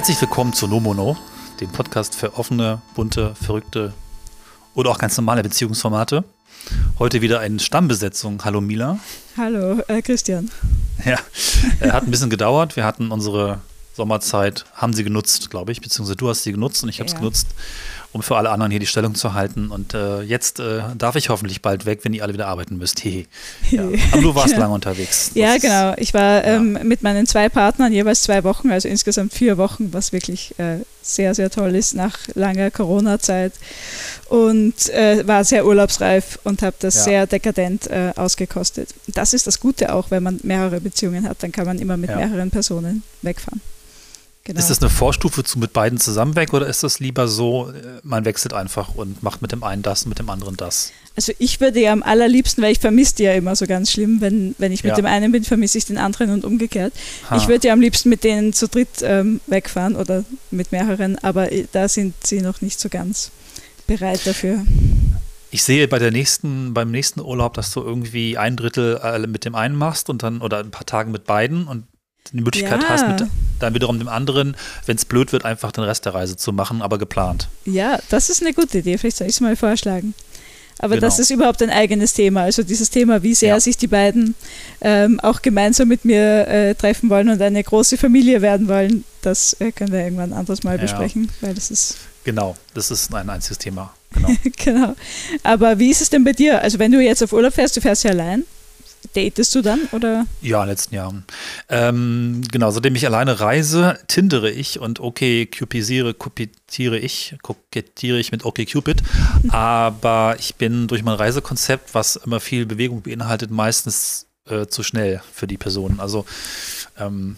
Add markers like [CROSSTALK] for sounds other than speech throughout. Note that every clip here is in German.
Herzlich willkommen zu Nomono, dem Podcast für offene, bunte, verrückte oder auch ganz normale Beziehungsformate. Heute wieder eine Stammbesetzung. Hallo Mila. Hallo äh, Christian. Ja, äh, hat ein bisschen gedauert. Wir hatten unsere Sommerzeit, haben sie genutzt, glaube ich, beziehungsweise du hast sie genutzt und ich habe es ja. genutzt, um für alle anderen hier die Stellung zu halten. Und äh, jetzt äh, darf ich hoffentlich bald weg, wenn ihr alle wieder arbeiten müsst. Hehe. Ja. [LAUGHS] Aber du warst ja. lange unterwegs. Das ja, genau. Ich war ähm, mit meinen zwei Partnern jeweils zwei Wochen, also insgesamt vier Wochen, was wirklich äh, sehr, sehr toll ist nach langer Corona-Zeit. Und äh, war sehr urlaubsreif und habe das sehr dekadent äh, ausgekostet. Das ist das Gute auch, wenn man mehrere Beziehungen hat, dann kann man immer mit mehreren Personen wegfahren. Genau. Ist das eine Vorstufe zu mit beiden zusammen weg oder ist das lieber so, äh, man wechselt einfach und macht mit dem einen das, mit dem anderen das? Also ich würde ja am allerliebsten, weil ich vermisse die ja immer so ganz schlimm, wenn, wenn ich mit ja. dem einen bin, vermisse ich den anderen und umgekehrt. Ha. Ich würde ja am liebsten mit denen zu dritt ähm, wegfahren oder mit mehreren, aber äh, da sind sie noch nicht so ganz bereit dafür. Ich sehe bei der nächsten, beim nächsten Urlaub, dass du irgendwie ein Drittel äh, mit dem einen machst und dann oder ein paar Tage mit beiden und die Möglichkeit ja. hast, mit dann wiederum dem anderen, wenn es blöd wird, einfach den Rest der Reise zu machen, aber geplant. Ja, das ist eine gute Idee. Vielleicht soll ich es mal vorschlagen. Aber genau. das ist überhaupt ein eigenes Thema. Also dieses Thema, wie sehr ja. sich die beiden ähm, auch gemeinsam mit mir äh, treffen wollen und eine große Familie werden wollen, das äh, können wir irgendwann anderes Mal ja. besprechen, weil das ist. Genau, das ist ein einziges Thema. Genau. [LAUGHS] genau. Aber wie ist es denn bei dir? Also wenn du jetzt auf Urlaub fährst, du fährst ja allein. Datest du dann oder? Ja, in den letzten Jahren. Ähm, genau, seitdem ich alleine reise, tindere ich und okay, cupisiere, kupitiere ich, kokettiere ich mit okay Cupid. [LAUGHS] Aber ich bin durch mein Reisekonzept, was immer viel Bewegung beinhaltet, meistens äh, zu schnell für die Personen. Also ähm,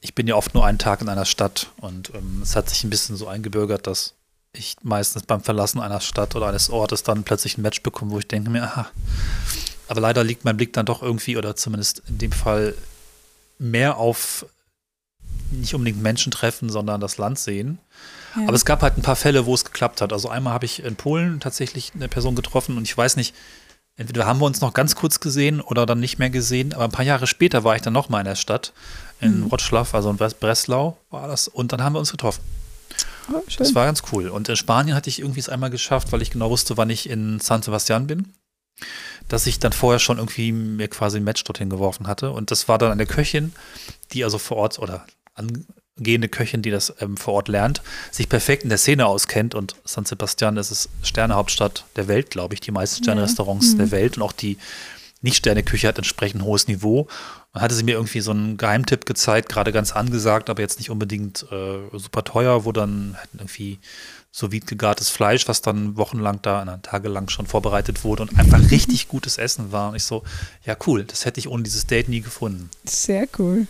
ich bin ja oft nur einen Tag in einer Stadt und ähm, es hat sich ein bisschen so eingebürgert, dass ich meistens beim Verlassen einer Stadt oder eines Ortes dann plötzlich ein Match bekomme, wo ich denke mir, aha, aber leider liegt mein Blick dann doch irgendwie, oder zumindest in dem Fall, mehr auf nicht unbedingt Menschen treffen, sondern das Land sehen. Ja. Aber es gab halt ein paar Fälle, wo es geklappt hat. Also einmal habe ich in Polen tatsächlich eine Person getroffen und ich weiß nicht, entweder haben wir uns noch ganz kurz gesehen oder dann nicht mehr gesehen, aber ein paar Jahre später war ich dann noch mal in der Stadt, in mhm. Wroclaw, also in Breslau war das, und dann haben wir uns getroffen. Oh, das war ganz cool. Und in Spanien hatte ich irgendwie es einmal geschafft, weil ich genau wusste, wann ich in San Sebastian bin dass ich dann vorher schon irgendwie mir quasi ein Match dorthin geworfen hatte. Und das war dann eine Köchin, die also vor Ort oder angehende Köchin, die das ähm, vor Ort lernt, sich perfekt in der Szene auskennt. Und San Sebastian ist es Sternehauptstadt der Welt, glaube ich, die meisten Sternerestaurants ja. mhm. der Welt und auch die nicht-Sterne-Küche hat entsprechend hohes Niveau. Dann hatte sie mir irgendwie so einen Geheimtipp gezeigt, gerade ganz angesagt, aber jetzt nicht unbedingt äh, super teuer, wo dann irgendwie so wie gegartes Fleisch, was dann wochenlang da, na, tagelang schon vorbereitet wurde und einfach richtig [LAUGHS] gutes Essen war. Und ich so, ja cool, das hätte ich ohne dieses Date nie gefunden. Sehr cool.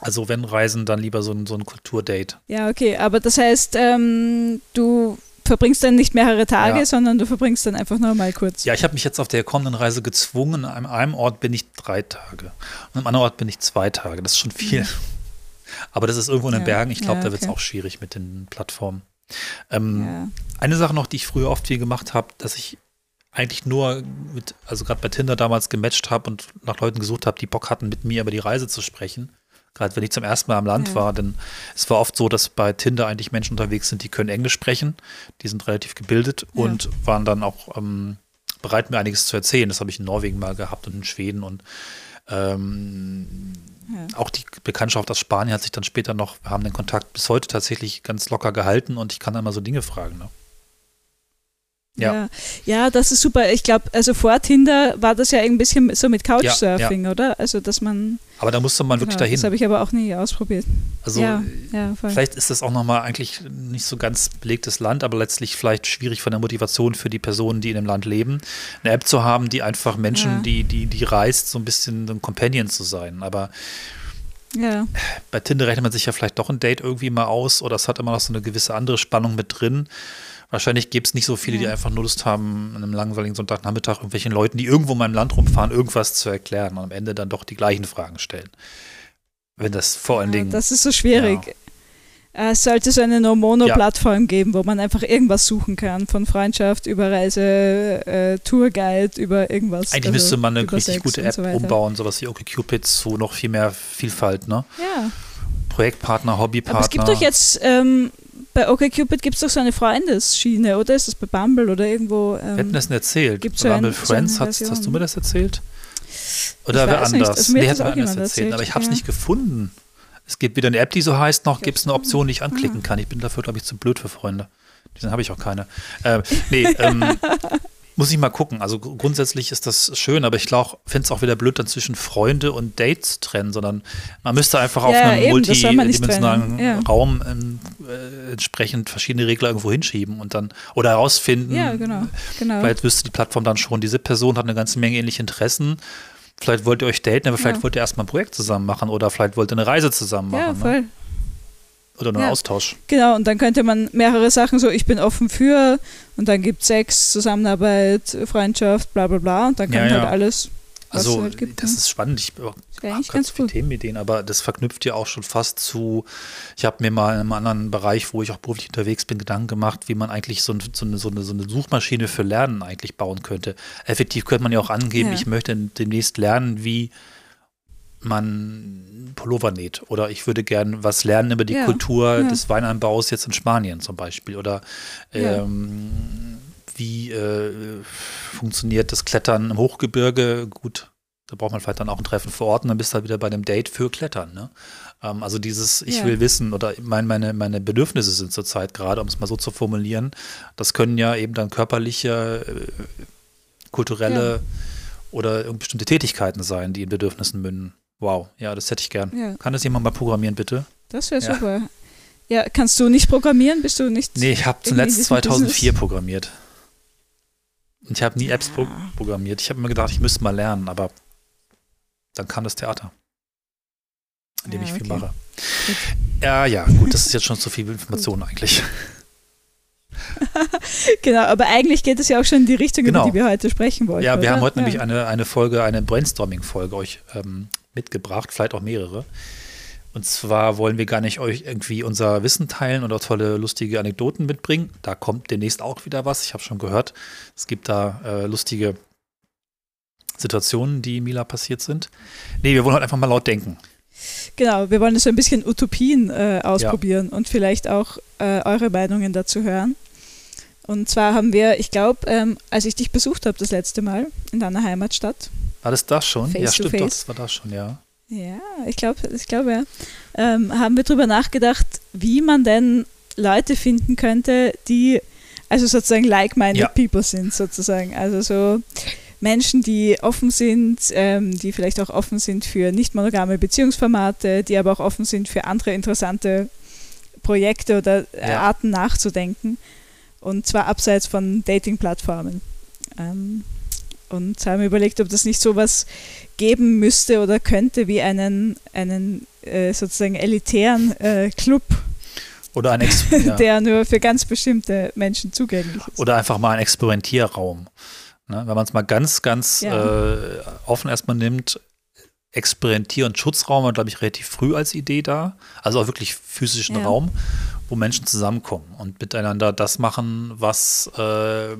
Also wenn Reisen, dann lieber so ein, so ein Kulturdate. Ja, okay, aber das heißt, ähm, du verbringst dann nicht mehrere Tage, ja. sondern du verbringst dann einfach nur mal kurz. Ja, ich habe mich jetzt auf der kommenden Reise gezwungen. An einem Ort bin ich drei Tage und am anderen Ort bin ich zwei Tage. Das ist schon viel. Mhm. Aber das ist irgendwo in den ja. Bergen. Ich glaube, ja, okay. da wird es auch schwierig mit den Plattformen. Ähm, ja. Eine Sache noch, die ich früher oft viel gemacht habe, dass ich eigentlich nur mit, also gerade bei Tinder damals gematcht habe und nach Leuten gesucht habe, die Bock hatten, mit mir über die Reise zu sprechen. Gerade wenn ich zum ersten Mal am Land ja. war, denn es war oft so, dass bei Tinder eigentlich Menschen unterwegs sind, die können Englisch sprechen, die sind relativ gebildet ja. und waren dann auch ähm, bereit, mir einiges zu erzählen. Das habe ich in Norwegen mal gehabt und in Schweden und ähm, ja. Auch die Bekanntschaft aus Spanien hat sich dann später noch, wir haben den Kontakt bis heute tatsächlich ganz locker gehalten und ich kann dann mal so Dinge fragen. Ne? Ja. ja. ja, das ist super. Ich glaube, also vor Tinder war das ja ein bisschen so mit Couchsurfing, ja, ja. oder? Also, dass man. Aber da musste man genau, wirklich dahin. Das habe ich aber auch nie ausprobiert. Also, vielleicht ist das auch nochmal eigentlich nicht so ganz belegtes Land, aber letztlich vielleicht schwierig von der Motivation für die Personen, die in dem Land leben, eine App zu haben, die einfach Menschen, die, die, die reist, so ein bisschen ein Companion zu sein. Aber. Ja. Bei Tinder rechnet man sich ja vielleicht doch ein Date irgendwie mal aus oder es hat immer noch so eine gewisse andere Spannung mit drin. Wahrscheinlich gibt es nicht so viele, ja. die einfach nur Lust haben, an einem langweiligen Sonntagnachmittag irgendwelchen Leuten, die irgendwo in meinem Land rumfahren, irgendwas zu erklären und am Ende dann doch die gleichen Fragen stellen. Wenn das vor allen ja, Dingen. Das ist so schwierig. Ja. Es sollte so eine No-Mono-Plattform geben, wo man einfach irgendwas suchen kann. Von Freundschaft über Reise, äh, Tourguide, über irgendwas. Eigentlich also müsste man eine richtig Sex gute App so umbauen, sowas wie OkCupid, so noch viel mehr Vielfalt, ne? Ja. Projektpartner, Hobbypartner. Aber es gibt doch jetzt ähm, bei OkCupid gibt es doch so eine Freundesschiene, oder ist das bei Bumble oder irgendwo? Ähm, Wir hatten das erzählt. Gibt's bei Bumble so Friends, hast, hast, du mir das erzählt? Oder wer anders? Also nee, hat mir das erzählt, erzählt, aber ich habe es ja. nicht gefunden. Es gibt wieder eine App, die so heißt, noch gibt es eine Option, die ich anklicken kann. Ich bin dafür, glaube ich, zu blöd für Freunde. Diesen habe ich auch keine. Äh, nee, ähm, [LAUGHS] muss ich mal gucken. Also grundsätzlich ist das schön, aber ich glaube, finde es auch wieder blöd, dann zwischen Freunde und Dates trennen, sondern man müsste einfach ja, auf einem multidimensionalen ja. Raum äh, entsprechend verschiedene Regler irgendwo hinschieben und dann oder herausfinden. Ja, genau, genau. Vielleicht wüsste die Plattform dann schon, diese Person hat eine ganze Menge ähnliche Interessen. Vielleicht wollt ihr euch daten, aber vielleicht ja. wollt ihr erstmal ein Projekt zusammen machen oder vielleicht wollt ihr eine Reise zusammen machen. Ja, ne? voll. Ne? Oder nur ja. Austausch. Genau, und dann könnte man mehrere Sachen so, ich bin offen für, und dann gibt es Sex, Zusammenarbeit, Freundschaft, bla bla bla, und dann kann ja, halt alles. Also, halt gibt, das ne? ist spannend. Ich habe ganz, ganz viele Themenideen, aber das verknüpft ja auch schon fast zu. Ich habe mir mal in einem anderen Bereich, wo ich auch beruflich unterwegs bin, Gedanken gemacht, wie man eigentlich so, so, eine, so, eine, so eine, Suchmaschine für Lernen eigentlich bauen könnte. Effektiv könnte man ja auch angeben, ja. ich möchte demnächst lernen, wie man Pullover näht. Oder ich würde gern was lernen über die ja, Kultur ja. des Weinanbaus jetzt in Spanien zum Beispiel. Oder ähm, ja. wie äh, funktioniert das Klettern im Hochgebirge? Gut, da braucht man vielleicht dann auch ein Treffen vor Ort und dann bist du halt wieder bei dem Date für Klettern. Ne? Ähm, also dieses, ich will wissen oder mein, meine, meine Bedürfnisse sind zurzeit gerade, um es mal so zu formulieren. Das können ja eben dann körperliche, äh, kulturelle oder bestimmte Tätigkeiten sein, die in Bedürfnissen münden. Wow, ja, das hätte ich gern. Ja. Kann das jemand mal programmieren, bitte? Das wäre ja. super. Ja, kannst du nicht programmieren? Bist du nicht? Nee, ich habe zuletzt 2004 Business? programmiert. Und ich habe nie Apps pro programmiert. Ich habe mir gedacht, ich müsste mal lernen, aber dann kam das Theater, in dem ja, ich viel okay. mache. Gut. Ja, ja, gut, das ist jetzt schon [LAUGHS] zu viel Information eigentlich. [LAUGHS] genau, aber eigentlich geht es ja auch schon in die Richtung, genau. über die wir heute sprechen wollen. Ja, wir oder? haben heute ja. nämlich eine, eine Folge, eine Brainstorming-Folge euch ähm, mitgebracht, vielleicht auch mehrere. Und zwar wollen wir gar nicht euch irgendwie unser Wissen teilen oder tolle, lustige Anekdoten mitbringen. Da kommt demnächst auch wieder was. Ich habe schon gehört, es gibt da äh, lustige Situationen, die Mila passiert sind. Nee, wir wollen halt einfach mal laut denken. Genau, wir wollen so ein bisschen Utopien äh, ausprobieren ja. und vielleicht auch äh, eure Meinungen dazu hören. Und zwar haben wir, ich glaube, ähm, als ich dich besucht habe das letzte Mal in deiner Heimatstadt, war das das schon? Face ja, stimmt, face. das war das schon, ja. Ja, ich glaube, ich glaube, ja. Ähm, haben wir darüber nachgedacht, wie man denn Leute finden könnte, die also sozusagen like-minded ja. people sind, sozusagen. Also so Menschen, die offen sind, ähm, die vielleicht auch offen sind für nicht monogame Beziehungsformate, die aber auch offen sind für andere interessante Projekte oder ja. Arten nachzudenken. Und zwar abseits von Dating-Plattformen. Ähm, und haben überlegt, ob das nicht sowas geben müsste oder könnte wie einen, einen äh, sozusagen elitären äh, Club. Oder ein Ex [LAUGHS] ja. der nur für ganz bestimmte Menschen zugänglich ist. Oder einfach mal ein Experimentierraum. Ne? Wenn man es mal ganz, ganz ja. äh, offen erstmal nimmt, Experimentier- und Schutzraum war, glaube ich, relativ früh als Idee da. Also auch wirklich physischen ja. Raum, wo Menschen zusammenkommen und miteinander das machen, was äh,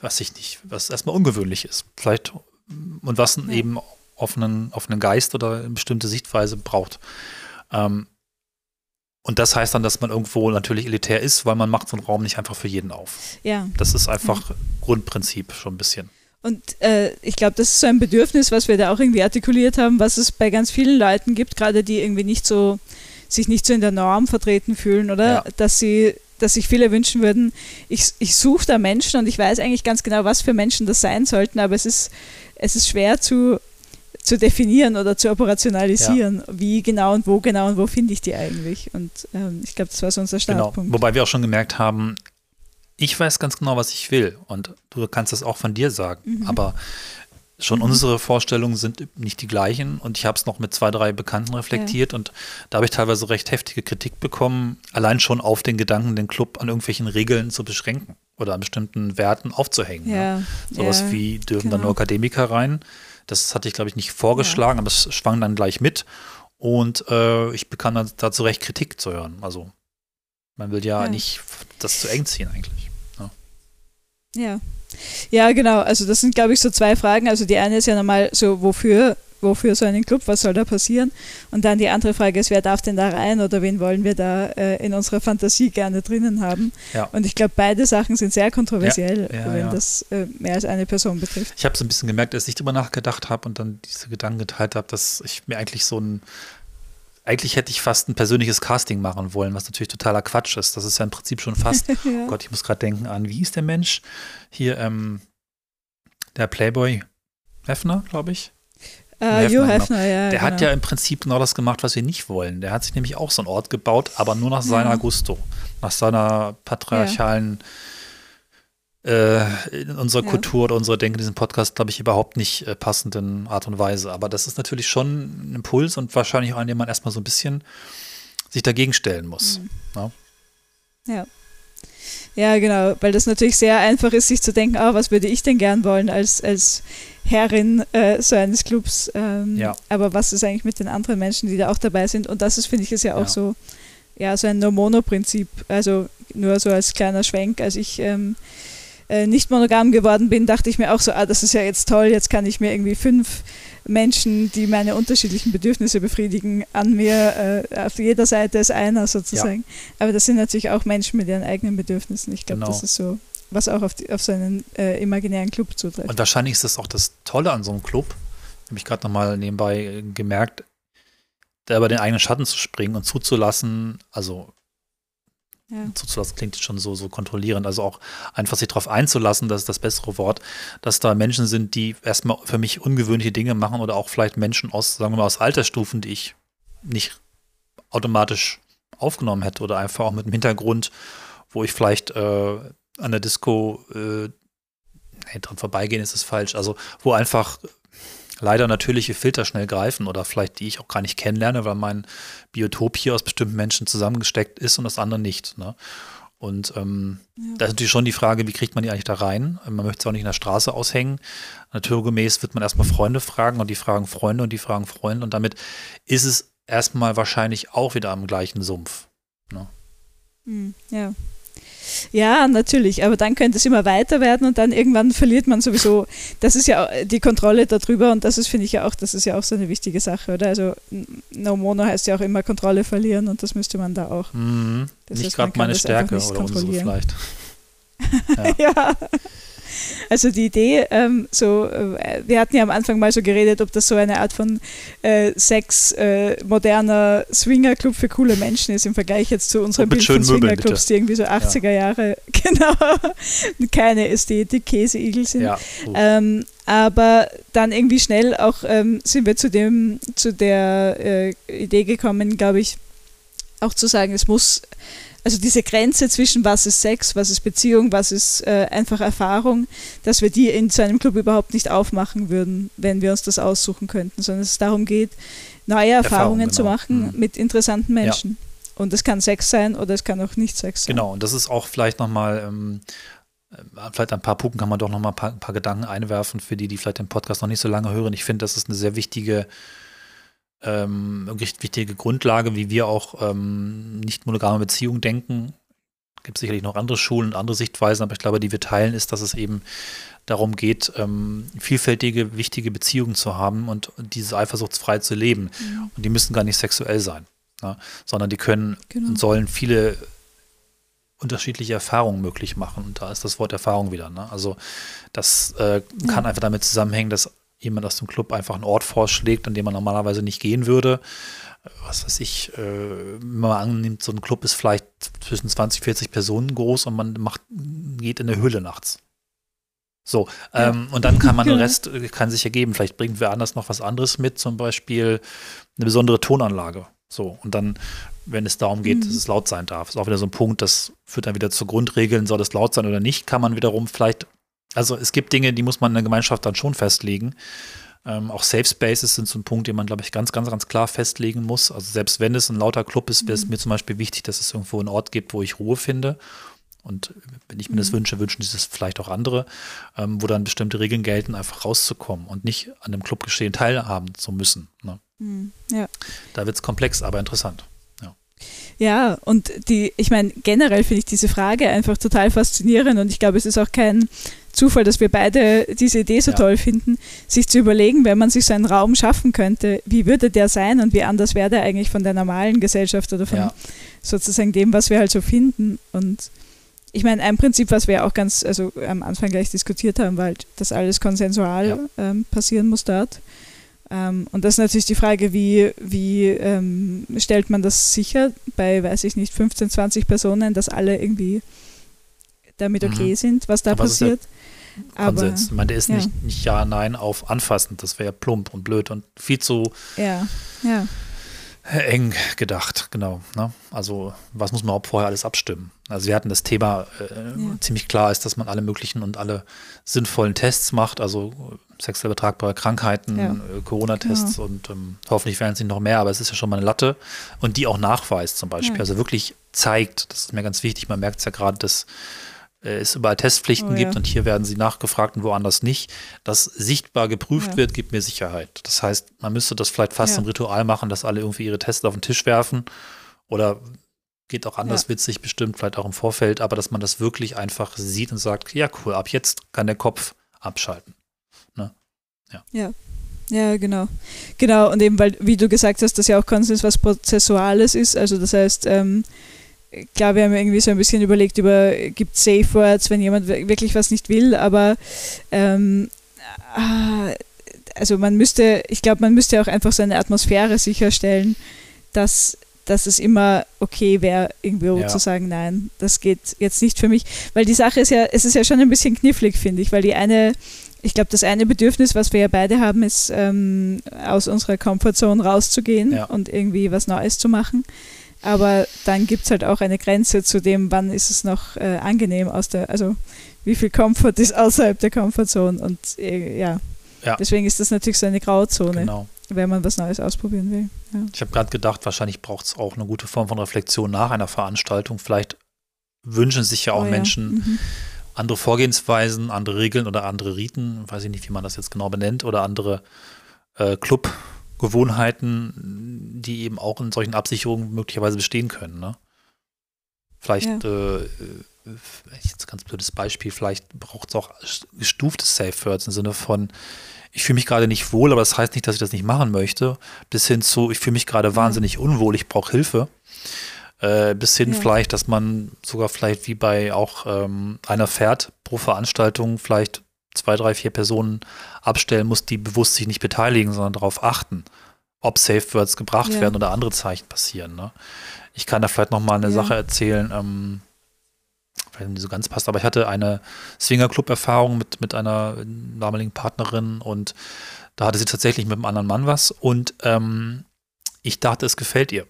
was ich nicht, was erstmal ungewöhnlich ist. Vielleicht und was ja. eben offenen, offenen Geist oder eine bestimmte Sichtweise braucht. Ähm, und das heißt dann, dass man irgendwo natürlich elitär ist, weil man macht so einen Raum nicht einfach für jeden auf. Ja. Das ist einfach ja. Grundprinzip schon ein bisschen. Und äh, ich glaube, das ist so ein Bedürfnis, was wir da auch irgendwie artikuliert haben, was es bei ganz vielen Leuten gibt, gerade die irgendwie nicht so, sich nicht so in der Norm vertreten fühlen, oder? Ja. Dass sie dass sich viele wünschen würden, ich, ich suche da Menschen und ich weiß eigentlich ganz genau, was für Menschen das sein sollten, aber es ist, es ist schwer zu, zu definieren oder zu operationalisieren, ja. wie genau und wo genau und wo finde ich die eigentlich. Und ähm, ich glaube, das war so unser genau. Startpunkt. Genau. Wobei wir auch schon gemerkt haben, ich weiß ganz genau, was ich will und du kannst das auch von dir sagen, mhm. aber schon mhm. unsere Vorstellungen sind nicht die gleichen und ich habe es noch mit zwei, drei Bekannten reflektiert ja. und da habe ich teilweise recht heftige Kritik bekommen, allein schon auf den Gedanken, den Club an irgendwelchen Regeln zu beschränken oder an bestimmten Werten aufzuhängen. Ja. Ne? Sowas ja, wie dürfen genau. dann nur Akademiker rein. Das hatte ich, glaube ich, nicht vorgeschlagen, aber es schwang dann gleich mit und äh, ich bekam dann dazu recht Kritik zu hören. Also man will ja, nicht das zu eng ziehen eigentlich. Ne? Ja. Ja, genau. Also das sind, glaube ich, so zwei Fragen. Also die eine ist ja nochmal so, wofür wofür so einen Club, was soll da passieren? Und dann die andere Frage ist, wer darf denn da rein oder wen wollen wir da äh, in unserer Fantasie gerne drinnen haben? Ja. Und ich glaube, beide Sachen sind sehr kontroversiell, Ja, ja, wenn das äh, mehr als eine Person betrifft. Ich habe so ein bisschen gemerkt, als ich drüber nachgedacht habe und dann diese Gedanken geteilt habe, dass ich mir eigentlich so ein, eigentlich hätte ich fast ein persönliches Casting machen wollen, was natürlich totaler Quatsch ist. Das ist ja im Prinzip schon fast, [LAUGHS] Ja. oh Gott, ich muss gerade denken an, wie ist der Mensch? Hier, ähm, der Playboy Hefner, glaube ich. Äh, Hefner, genau. Ja. Der genau. hat ja im Prinzip genau das gemacht, was wir nicht wollen. Der hat sich nämlich auch so einen Ort gebaut, aber nur nach seiner Ja. Gusto, nach seiner patriarchalen äh, in unserer Ja. Kultur oder unserer Denke in diesem Podcast, glaube ich, überhaupt nicht äh, passenden Art und Weise. Aber das ist natürlich schon ein Impuls und wahrscheinlich auch, an dem man erstmal so ein bisschen sich dagegen stellen muss. Mhm. Ja. Ja. Ja, genau, weil das natürlich sehr einfach ist, sich zu denken, ah, was würde ich denn gern wollen als, als Herrin äh, so eines Clubs. Ähm, Ja. Aber was ist eigentlich mit den anderen Menschen, die da auch dabei sind? Und das ist, finde ich, ist ja auch Ja. so, ja, so ein No-Mono-Prinzip. Also nur so als kleiner Schwenk, als ich ähm, äh, nicht monogam geworden bin, dachte ich mir auch so, ah, das ist ja jetzt toll, jetzt kann ich mir irgendwie fünf Menschen, die meine unterschiedlichen Bedürfnisse befriedigen, an mir, äh, auf jeder Seite ist einer sozusagen. Aber das sind natürlich auch Menschen mit ihren eigenen Bedürfnissen. Ich glaube, Genau. das ist so, was auch auf, die, auf so einen äh, imaginären Club zutrifft. Und wahrscheinlich ist das auch das Tolle an so einem Club, habe ich gerade nochmal nebenbei äh, gemerkt, da über den eigenen Schatten zu springen und zuzulassen, also ja. zuzulassen klingt schon so, so kontrollierend, also auch einfach sich darauf einzulassen, das ist das bessere Wort, dass da Menschen sind, die erstmal für mich ungewöhnliche Dinge machen oder auch vielleicht Menschen aus, sagen wir mal, aus Altersstufen, die ich nicht automatisch aufgenommen hätte oder einfach auch mit dem Hintergrund, wo ich vielleicht äh, an der Disco äh, nee, dran vorbeigehen ist es falsch, also wo einfach leider natürliche Filter schnell greifen oder vielleicht die ich auch gar nicht kennenlerne, weil mein Biotop hier aus bestimmten Menschen zusammengesteckt ist und das andere nicht. Ne? Und ähm, Ja. da ist natürlich schon die Frage, wie kriegt man die eigentlich da rein? Man möchte es auch nicht in der Straße aushängen. Naturgemäß wird man erstmal Freunde fragen und die fragen Freunde und die fragen Freunde und damit ist es erstmal wahrscheinlich auch wieder am gleichen Sumpf. Hm, ja. Ja, natürlich, aber dann könnte es immer weiter werden und dann irgendwann verliert man sowieso, das ist ja die Kontrolle darüber und das ist, finde ich ja auch, das ist ja auch so eine wichtige Sache, oder? Also No Mono heißt ja auch immer Kontrolle verlieren und das müsste man da auch. Mhm. Das nicht gerade meine Stärke oder unsere kontrollieren. vielleicht. [LAUGHS] ja. Also die Idee, ähm, so, äh, wir hatten ja am Anfang mal so geredet, ob das so eine Art von äh, Sex, äh, moderner Swingerclub für coole Menschen ist im Vergleich jetzt zu unserem mit Bild von Swingerclubs, die irgendwie so 80er Jahre, [LAUGHS] genau, keine Ästhetik, Käseigel sind. Ja. Ähm, aber dann irgendwie schnell auch ähm, sind wir zu dem, zu der äh, Idee gekommen, glaube ich, auch zu sagen, es muss, also diese Grenze zwischen was ist Sex, was ist Beziehung, was ist äh, einfach Erfahrung, dass wir die in so einem Club überhaupt nicht aufmachen würden, wenn wir uns das aussuchen könnten, sondern es darum geht, neue Erfahrungen Erfahrung, zu genau. machen Mhm. mit interessanten Menschen. Und es kann Sex sein oder es kann auch nicht Sex sein. Genau, und das ist auch vielleicht nochmal, ähm, äh, vielleicht ein paar Punkten kann man doch nochmal ein paar, ein paar Gedanken einwerfen für die, die vielleicht den Podcast noch nicht so lange hören. Ich finde, das ist eine sehr wichtige, ähm, wichtige Grundlage, wie wir auch ähm, nicht monogame Beziehungen denken. Gibt sicherlich noch andere Schulen und andere Sichtweisen, aber ich glaube, die wir teilen, ist, dass es eben darum geht, ähm, vielfältige, wichtige Beziehungen zu haben und diese eifersuchtsfrei zu leben. Mhm. Und die müssen gar nicht sexuell sein, ne? sondern die können Genau. und sollen viele unterschiedliche Erfahrungen möglich machen. Und da ist das Wort Erfahrung wieder. Ne? Also das äh, kann Ja. einfach damit zusammenhängen, dass jemand aus dem Club einfach einen Ort vorschlägt, an dem man normalerweise nicht gehen würde. Was weiß ich, äh, wenn man annimmt, so ein Club ist vielleicht zwischen 20, 40 Personen groß und man macht, geht in eine Höhle nachts. So, Ja. ähm, und dann kann man den. [LAUGHS] Rest, äh, kann sich ergeben. Vielleicht bringen wir anders noch was anderes mit, zum Beispiel eine besondere Tonanlage. So, und dann, wenn es darum geht, Mhm. dass es laut sein darf, ist auch wieder so ein Punkt, das führt dann wieder zu Grundregeln, soll es laut sein oder nicht, kann man wiederum vielleicht, also es gibt Dinge, die muss man in der Gemeinschaft dann schon festlegen. Ähm, auch Safe Spaces sind so ein Punkt, den man, glaube ich, ganz, ganz, ganz klar festlegen muss. Also selbst wenn es ein lauter Club ist, wäre es Mhm. mir zum Beispiel wichtig, dass es irgendwo einen Ort gibt, wo ich Ruhe finde. Und wenn ich mir das Mhm. wünsche, wünschen dieses vielleicht auch andere, ähm, wo dann bestimmte Regeln gelten, einfach rauszukommen und nicht an dem Clubgeschehen teilhaben zu müssen. Ne? Mhm. Ja. Da wird es komplex, aber interessant. Ja, und die, ich meine, generell finde ich diese Frage einfach total faszinierend und ich glaube, es ist auch kein Zufall, dass wir beide diese Idee so ja. toll finden, sich zu überlegen, wenn man sich so einen Raum schaffen könnte, wie würde der sein und wie anders wäre der eigentlich von der normalen Gesellschaft oder von ja. sozusagen dem, was wir halt so finden. Und ich meine, ein Prinzip, was wir auch ganz, also am Anfang gleich diskutiert haben, war halt, dass alles konsensual ja. ähm, passieren muss dort. Ähm, und das ist natürlich die Frage, wie, wie ähm, stellt man das sicher bei, weiß ich nicht, 15, 20 Personen, dass alle irgendwie damit okay mhm. sind, was da Aber passiert. Aber, Ich meine, der ist ja. nicht, nicht Ja, Nein auf anfassend. Das wäre plump und blöd und viel zu ja, ja. eng gedacht, genau. Ne? Also, was muss man auch vorher alles abstimmen? Also, wir hatten das Thema äh, ja. ziemlich klar ist, dass man alle möglichen und alle sinnvollen Tests macht, also sexuell übertragbare Krankheiten, ja. äh, Corona-Tests ja. und ähm, hoffentlich werden es nicht noch mehr, aber es ist ja schon mal eine Latte und die auch nachweist zum Beispiel, also wirklich zeigt, das ist mir ganz wichtig, man merkt es ja gerade, dass es überall Testpflichten oh, gibt und hier werden sie nachgefragt und woanders nicht. Dass sichtbar geprüft wird, gibt mir Sicherheit. Das heißt, man müsste das vielleicht fast zum Ritual machen, dass alle irgendwie ihre Tests auf den Tisch werfen oder geht auch anders ja. witzig bestimmt, vielleicht auch im Vorfeld, aber dass man das wirklich einfach sieht und sagt, ja cool, ab jetzt kann der Kopf abschalten. Ne? Ja. ja. Ja, genau. Genau, und eben, weil, wie du gesagt hast, dass ja auch Konsens was Prozessuales ist, also das heißt, ähm, klar, wir haben irgendwie so ein bisschen überlegt über, gibt es Safe Words, wenn jemand wirklich was nicht will, aber ähm, ah, also man müsste, ich glaube, man müsste auch einfach so eine Atmosphäre sicherstellen, dass dass es immer okay wäre, irgendwo ja. zu sagen, nein, das geht jetzt nicht für mich. Weil die Sache ist ja, es ist ja schon ein bisschen knifflig, finde ich, weil die eine, ich glaube, das eine Bedürfnis, was wir ja beide haben, ist, ähm, aus unserer Comfortzone rauszugehen ja. und irgendwie was Neues zu machen. Aber dann gibt es halt auch eine Grenze zu dem, wann ist es noch äh, angenehm aus der, also wie viel Komfort ist außerhalb der Comfortzone und äh, ja. ja. Deswegen ist das natürlich so eine Grauzone. Genau wenn man was Neues ausprobieren will. Ja. Ich habe gerade gedacht, wahrscheinlich braucht es auch eine gute Form von Reflexion nach einer Veranstaltung. Vielleicht wünschen sich ja auch oh, Menschen mhm. andere Vorgehensweisen, andere Regeln oder andere Riten, weiß ich nicht, wie man das jetzt genau benennt, oder andere äh, Clubgewohnheiten, die eben auch in solchen Absicherungen möglicherweise bestehen können. Ne? Vielleicht, ja. äh, äh jetzt ein ganz blödes Beispiel, vielleicht braucht es auch gestufte Safe Words im Sinne von, ich fühle mich gerade nicht wohl, aber das heißt nicht, dass ich das nicht machen möchte, bis hin zu, ich fühle mich gerade wahnsinnig unwohl, ich brauche Hilfe. Äh, bis hin ja. vielleicht, dass man sogar vielleicht wie bei auch ähm, einer fährt pro Veranstaltung vielleicht zwei, drei, vier Personen abstellen muss, die bewusst sich nicht beteiligen, sondern darauf achten, ob Safe Words gebracht ja. werden oder andere Zeichen passieren. Ne? Ich kann da vielleicht noch mal eine ja. Sache erzählen. Ähm, vielleicht nicht so ganz passt, aber ich hatte eine Swinger-Club-Erfahrung mit, mit einer damaligen Partnerin und da hatte sie tatsächlich mit einem anderen Mann was und ähm, ich dachte, es gefällt ihr.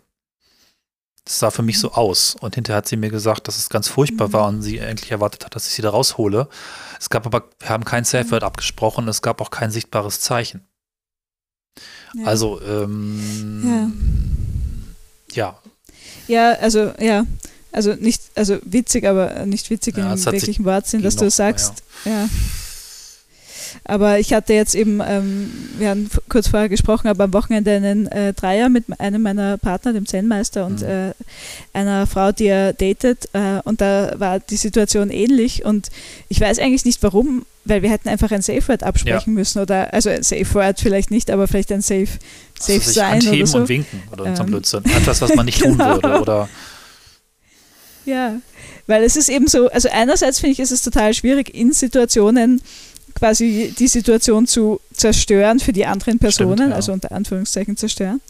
Das sah für mich so aus. Und hinterher hat sie mir gesagt, dass es ganz furchtbar war und sie endlich erwartet hat, dass ich sie da raushole. Es gab aber, wir haben kein Safe Word abgesprochen, es gab auch kein sichtbares Zeichen. Ja. Also, ähm, ja. ja. Ja, also, ja. Also nicht, also witzig, aber nicht witzig ja, im wirklichen Wortsinn, dass du sagst, ja. Aber ich hatte jetzt eben, ähm, wir haben kurz vorher gesprochen, aber am Wochenende einen äh, Dreier mit einem meiner Partner, dem Zen-Meister, und mhm. äh, einer Frau, die er datet. Äh, und da war die Situation ähnlich. Und ich weiß eigentlich nicht warum, weil wir hätten einfach ein Safe Word absprechen ja. müssen. Oder also ein Safe Word vielleicht nicht, aber vielleicht ein Safe, Safe also sein. Oder so. und winken oder ähm, so Blödsinn. Etwas, was man nicht [LAUGHS] genau. tun würde. Oder ja, weil es ist eben so, also einerseits finde ich, ist es total schwierig, in Situationen quasi die Situation zu zerstören für die anderen Personen, Stimmt, ja. also unter Anführungszeichen zerstören.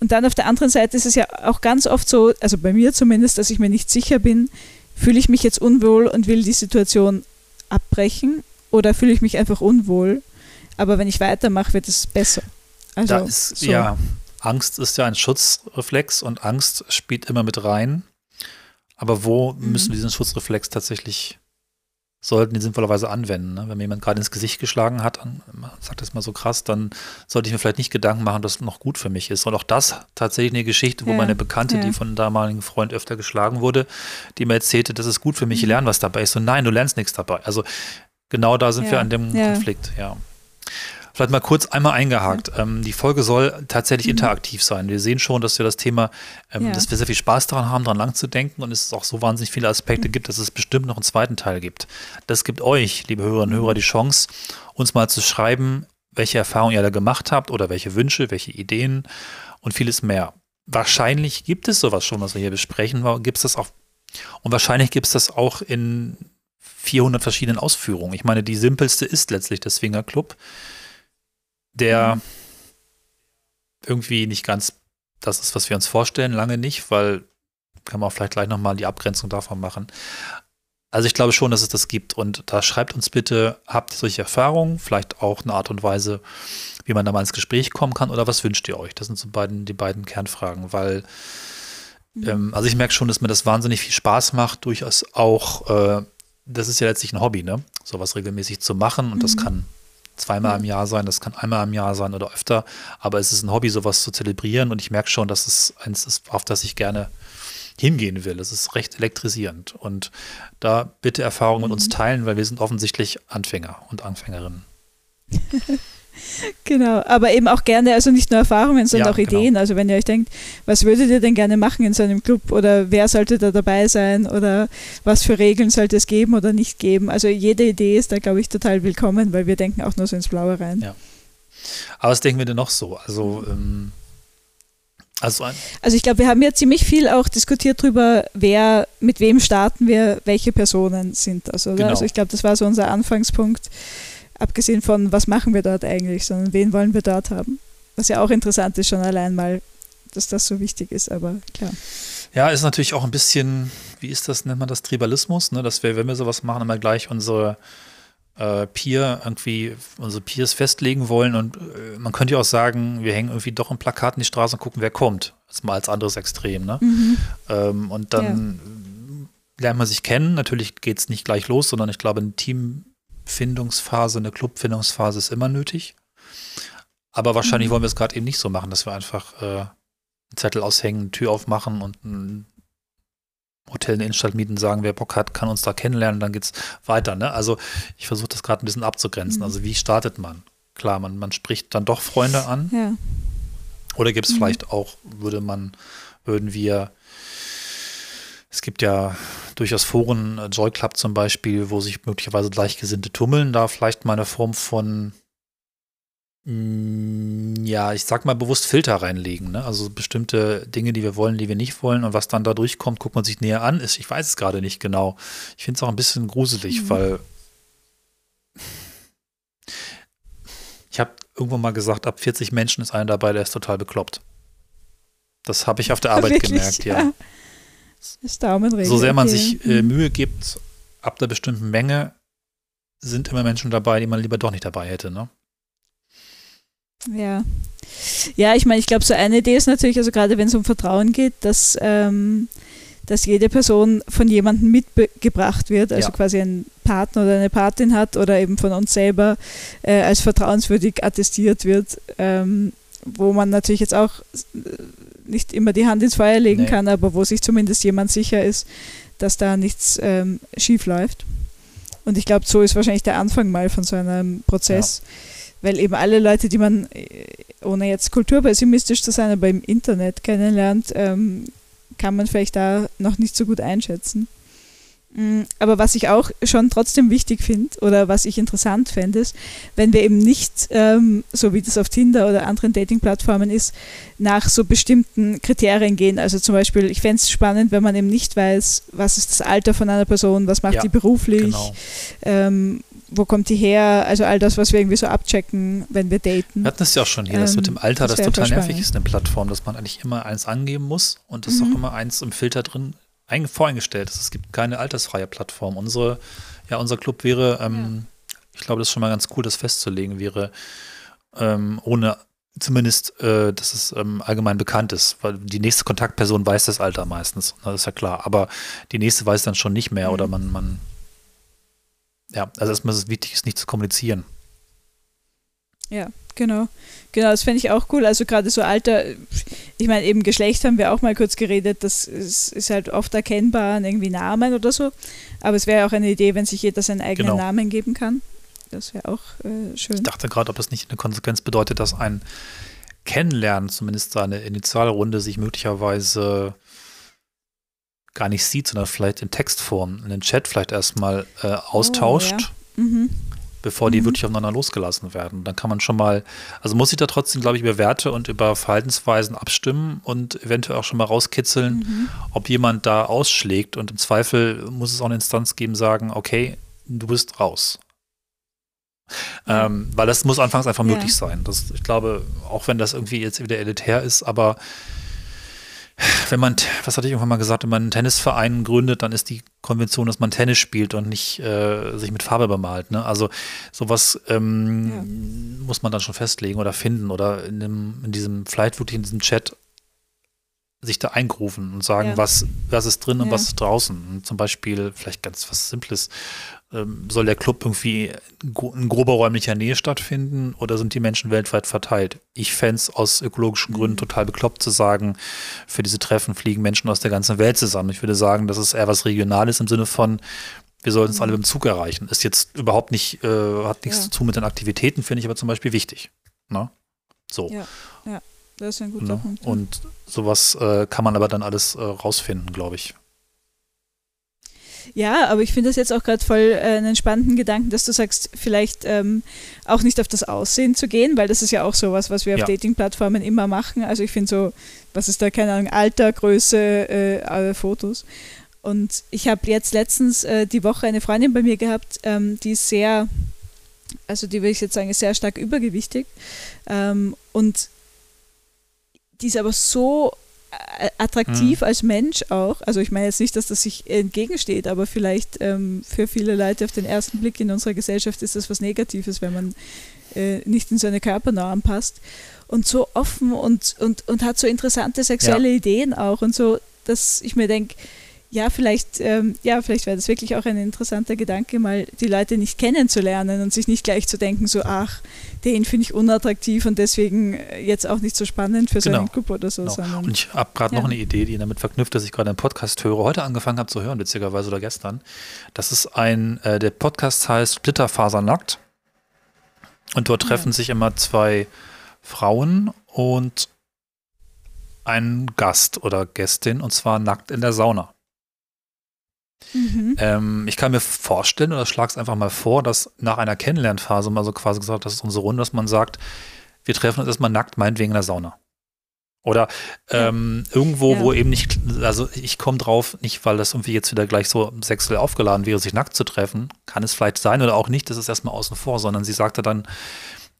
Und dann auf der anderen Seite ist es ja auch ganz oft so, also bei mir zumindest, dass ich mir nicht sicher bin, fühle ich mich jetzt unwohl und will die Situation abbrechen oder fühle ich mich einfach unwohl, aber wenn ich weitermache, wird es besser. Also, ist, so. ja, Angst ist ja ein Schutzreflex und Angst spielt immer mit rein. Aber wo mhm. müssen wir diesen Schutzreflex tatsächlich, sollten die sinnvollerweise anwenden? Ne? Wenn mir jemand gerade ins Gesicht geschlagen hat, sagt das mal so krass, dann sollte ich mir vielleicht nicht Gedanken machen, dass es noch gut für mich ist. Und auch das tatsächlich eine Geschichte, wo ja. meine Bekannte, ja. die von einem damaligen Freund öfter geschlagen wurde, die mir erzählte, das ist gut für mich, ich mhm. lerne was dabei. Ich so, nein, du lernst nichts dabei. Also genau da sind ja. wir an dem Konflikt, ja. Vielleicht mal kurz einmal eingehakt. Ja. Ähm, die Folge soll tatsächlich mhm. interaktiv sein. Wir sehen schon, dass wir das Thema, ähm, ja. dass wir sehr viel Spaß daran haben, daran lang zu denken und es auch so wahnsinnig viele Aspekte mhm. gibt, dass es bestimmt noch einen zweiten Teil gibt. Das gibt euch, liebe Hörerinnen und Hörer, die Chance, uns mal zu schreiben, welche Erfahrungen ihr da gemacht habt oder welche Wünsche, welche Ideen und vieles mehr. Wahrscheinlich gibt es sowas schon, was wir hier besprechen. Gibt es das auch? Und wahrscheinlich gibt es das auch in 400 verschiedenen Ausführungen. Ich meine, die simpelste ist letztlich der Swinger Club, der mhm. irgendwie nicht ganz das ist, was wir uns vorstellen, lange nicht, weil kann man vielleicht gleich nochmal die Abgrenzung davon machen. Also ich glaube schon, dass es das gibt und da schreibt uns bitte, habt ihr solche Erfahrungen, vielleicht auch eine Art und Weise, wie man da mal ins Gespräch kommen kann oder was wünscht ihr euch? Das sind so beiden, die beiden Kernfragen, weil mhm. ähm, also ich merke schon, dass mir das wahnsinnig viel Spaß macht, durchaus auch äh, das ist ja letztlich ein Hobby, ne? Sowas regelmäßig zu machen und mhm. das kann zweimal im Jahr sein, das kann einmal im Jahr sein oder öfter, aber es ist ein Hobby, sowas zu zelebrieren und ich merke schon, dass es eins ist, auf das ich gerne hingehen will. Es ist recht elektrisierend und da bitte Erfahrungen mhm. mit uns mhm. teilen, weil wir sind offensichtlich Anfänger und Anfängerinnen. [LAUGHS] Genau, aber eben auch gerne, also nicht nur Erfahrungen, sondern ja, auch. Ideen. Genau. Also wenn ihr euch denkt, was würdet ihr denn gerne machen in so einem Club oder wer sollte da dabei sein oder was für Regeln sollte es geben oder nicht geben. Also jede Idee ist da, glaube ich, total willkommen, weil wir denken auch nur so ins Blaue rein. Ja. Aber was denken wir denn noch so? Also ähm also, also ich glaube, wir haben ja ziemlich viel auch diskutiert darüber, wer, mit wem starten wir, welche Personen sind das, oder? Genau. Also ich glaube, das war so unser Anfangspunkt abgesehen von, was machen wir dort eigentlich, sondern wen wollen wir dort haben. Was ja auch interessant ist, schon allein mal, dass das so wichtig ist, aber klar. Ja, ist natürlich auch ein bisschen, wie ist das, nennt man das Tribalismus, ne? dass wir, wenn wir sowas machen, immer gleich unsere äh, Peer irgendwie, unsere Peers festlegen wollen und äh, man könnte ja auch sagen, wir hängen irgendwie doch ein Plakat in die Straße und gucken, wer kommt. Das ist mal als anderes Extrem, ne? Mhm. Ähm, und dann ja. lernt man sich kennen. Natürlich geht es nicht gleich los, sondern ich glaube, ein Team Findungsphase, eine Clubfindungsphase ist immer nötig. Aber wahrscheinlich mhm. wollen wir es gerade eben nicht so machen, dass wir einfach äh, einen Zettel aushängen, eine Tür aufmachen und ein Hotel in der Innenstadt mieten, sagen, wer Bock hat, kann uns da kennenlernen, dann geht's weiter. Ne? Also ich versuche das gerade ein bisschen abzugrenzen. Mhm. Also wie startet man? Klar, man, man spricht dann doch Freunde an. Ja. Oder gibt es mhm. vielleicht auch, würde man, würden wir es gibt ja durchaus Foren, äh, Joy Club zum Beispiel, wo sich möglicherweise Gleichgesinnte tummeln, da vielleicht mal eine Form von, mm, ja, ich sag mal bewusst Filter reinlegen. Ne? Also bestimmte Dinge, die wir wollen, die wir nicht wollen und was dann da durchkommt, guckt man sich näher an. Ich weiß es gerade nicht genau. Ich finde es auch ein bisschen gruselig, mhm. weil ich habe irgendwann mal gesagt, ab 40 Menschen ist einer dabei, der ist total bekloppt. Das habe ich auf der Arbeit Wirklich? gemerkt, ja. ja. [LAUGHS] Ist Daumenregel. So sehr man okay. sich äh, Mühe gibt, ab einer bestimmten Menge sind immer Menschen dabei, die man lieber doch nicht dabei hätte, ne? Ja. Ja, ich meine, ich glaube, so eine Idee ist natürlich, also gerade wenn es um Vertrauen geht, dass, ähm, dass jede Person von jemandem mitgebracht wird, also ja. quasi ein Partner oder eine Patin hat oder eben von uns selber äh, als vertrauenswürdig attestiert wird, ähm, wo man natürlich jetzt auch nicht immer die Hand ins Feuer legen nee. kann, aber wo sich zumindest jemand sicher ist, dass da nichts ähm, schief läuft. Und ich glaube, so ist wahrscheinlich der Anfang mal von so einem Prozess, ja. weil eben alle Leute, die man, äh, ohne jetzt kulturpessimistisch zu sein, aber im Internet kennenlernt, ähm, kann man vielleicht da noch nicht so gut einschätzen. Mm, aber was ich auch schon trotzdem wichtig finde oder was ich interessant fände, ist, wenn wir eben nicht, ähm, so wie das auf Tinder oder anderen Dating-Plattformen ist, nach so bestimmten Kriterien gehen. Also zum Beispiel, ich fände es spannend, wenn man eben nicht weiß, was ist das Alter von einer Person, was macht ja, die beruflich, genau. ähm, wo kommt die her, also all das, was wir irgendwie so abchecken, wenn wir daten. Wir hatten es ja auch schon hier, das ähm, mit dem Alter, das, das total nervig ist, eine Plattform, dass man eigentlich immer eins angeben muss und es mhm. auch immer eins im Filter drin voreingestellt ist. Es gibt keine altersfreie Plattform. Unsere, ja, unser Club wäre, ähm, ja. ich glaube, das ist schon mal ganz cool, das festzulegen, wäre ähm, ohne zumindest, äh, dass es ähm, allgemein bekannt ist, weil die nächste Kontaktperson weiß das Alter meistens, das ist ja klar, aber die nächste weiß dann schon nicht mehr mhm. oder man, man, ja, also erstmal ist es wichtig, ist nicht zu kommunizieren. Ja, genau. Genau, das fände ich auch cool. Also gerade so Alter, ich meine, eben Geschlecht haben wir auch mal kurz geredet, das ist, ist halt oft erkennbar an irgendwie Namen oder so. Aber es wäre auch eine Idee, wenn sich jeder seinen eigenen genau. Namen geben kann. Das wäre auch äh, schön. Ich dachte gerade, ob das nicht eine Konsequenz bedeutet, dass ein Kennenlernen, zumindest seine Initialrunde, sich möglicherweise gar nicht sieht, sondern vielleicht in Textform, in den Chat vielleicht erstmal äh, austauscht. Oh, ja. mhm bevor die mhm. wirklich aufeinander losgelassen werden. Dann kann man schon mal, also muss ich da trotzdem, glaube ich, über Werte und über Verhaltensweisen abstimmen und eventuell auch schon mal rauskitzeln, mhm. ob jemand da ausschlägt. Und im Zweifel muss es auch eine Instanz geben, sagen, okay, du bist raus. Ähm, weil das muss anfangs einfach ja. möglich sein. Das, ich glaube, auch wenn das irgendwie jetzt wieder elitär ist, aber wenn man, was hatte ich irgendwann mal gesagt, wenn man einen Tennisverein gründet, dann ist die Konvention, dass man Tennis spielt und nicht äh, sich mit Farbe bemalt. Ne? Also sowas ähm, ja. muss man dann schon festlegen oder finden oder in, dem, in diesem, vielleicht wirklich in diesem Chat sich da eingrufen und sagen, ja. was, was ist drin und was ist draußen. Und zum Beispiel vielleicht ganz was Simples. Ähm, soll der Club irgendwie in grober räumlicher Nähe stattfinden oder sind die Menschen weltweit verteilt? Ich fände es aus ökologischen Gründen mhm. total bekloppt zu sagen, für diese Treffen fliegen Menschen aus der ganzen Welt zusammen. Ich würde sagen, das ist eher was Regionales im Sinne von, wir sollten es mhm. alle mit dem Zug erreichen. Ist jetzt überhaupt nicht, äh, hat nichts ja. zu tun mit den Aktivitäten, finde ich aber zum Beispiel wichtig. Ne? So. Ja, ja, das ist ein guter ne? Punkt. Und sowas äh, kann man aber dann alles äh, rausfinden, glaube ich. Ja, aber ich finde das jetzt auch gerade voll äh, einen spannenden Gedanken, dass du sagst, vielleicht ähm, auch nicht auf das Aussehen zu gehen, weil das ist ja auch sowas, was wir auf ja. Dating-Plattformen immer machen. Also ich finde so, was ist da, keine Ahnung, Alter, Größe, äh, alle Fotos. Und ich habe jetzt letztens äh, die Woche eine Freundin bei mir gehabt, ähm, die ist sehr, also die würde ich jetzt sagen, ist sehr stark übergewichtig. Ähm, und die ist aber so attraktiv mhm. als Mensch auch. Also ich meine jetzt nicht, dass das sich entgegensteht, aber vielleicht ähm, für viele Leute auf den ersten Blick in unserer Gesellschaft ist das was Negatives, wenn man äh, nicht in seine Körpernorm passt. Und so offen und, und, und hat so interessante sexuelle ja. Ideen auch und so, dass ich mir denke, ja, vielleicht, ähm, ja, vielleicht wäre das wirklich auch ein interessanter Gedanke, mal die Leute nicht kennenzulernen und sich nicht gleich zu denken, so, ach, den finde ich unattraktiv und deswegen äh, jetzt auch nicht so spannend für genau. so einen Club oder so. Genau. und ich habe gerade ja. noch eine Idee, die damit verknüpft, dass ich gerade einen Podcast höre, heute angefangen habe zu hören, witzigerweise oder gestern. Das ist ein, äh, der Podcast heißt Splitterfasernackt und dort treffen ja. sich immer zwei Frauen und ein Gast oder Gästin und zwar nackt in der Sauna. Mhm. Ähm, ich kann mir vorstellen, oder schlag es einfach mal vor, dass nach einer Kennenlernphase mal so quasi gesagt, das ist unsere Runde, dass man sagt, wir treffen uns erstmal nackt, meinetwegen in der Sauna. Oder ähm, ja. irgendwo, ja. wo eben nicht, also ich komme drauf, nicht weil das irgendwie jetzt wieder gleich so sexuell aufgeladen wäre, sich nackt zu treffen, kann es vielleicht sein oder auch nicht, das ist erstmal außen vor, sondern sie sagte dann,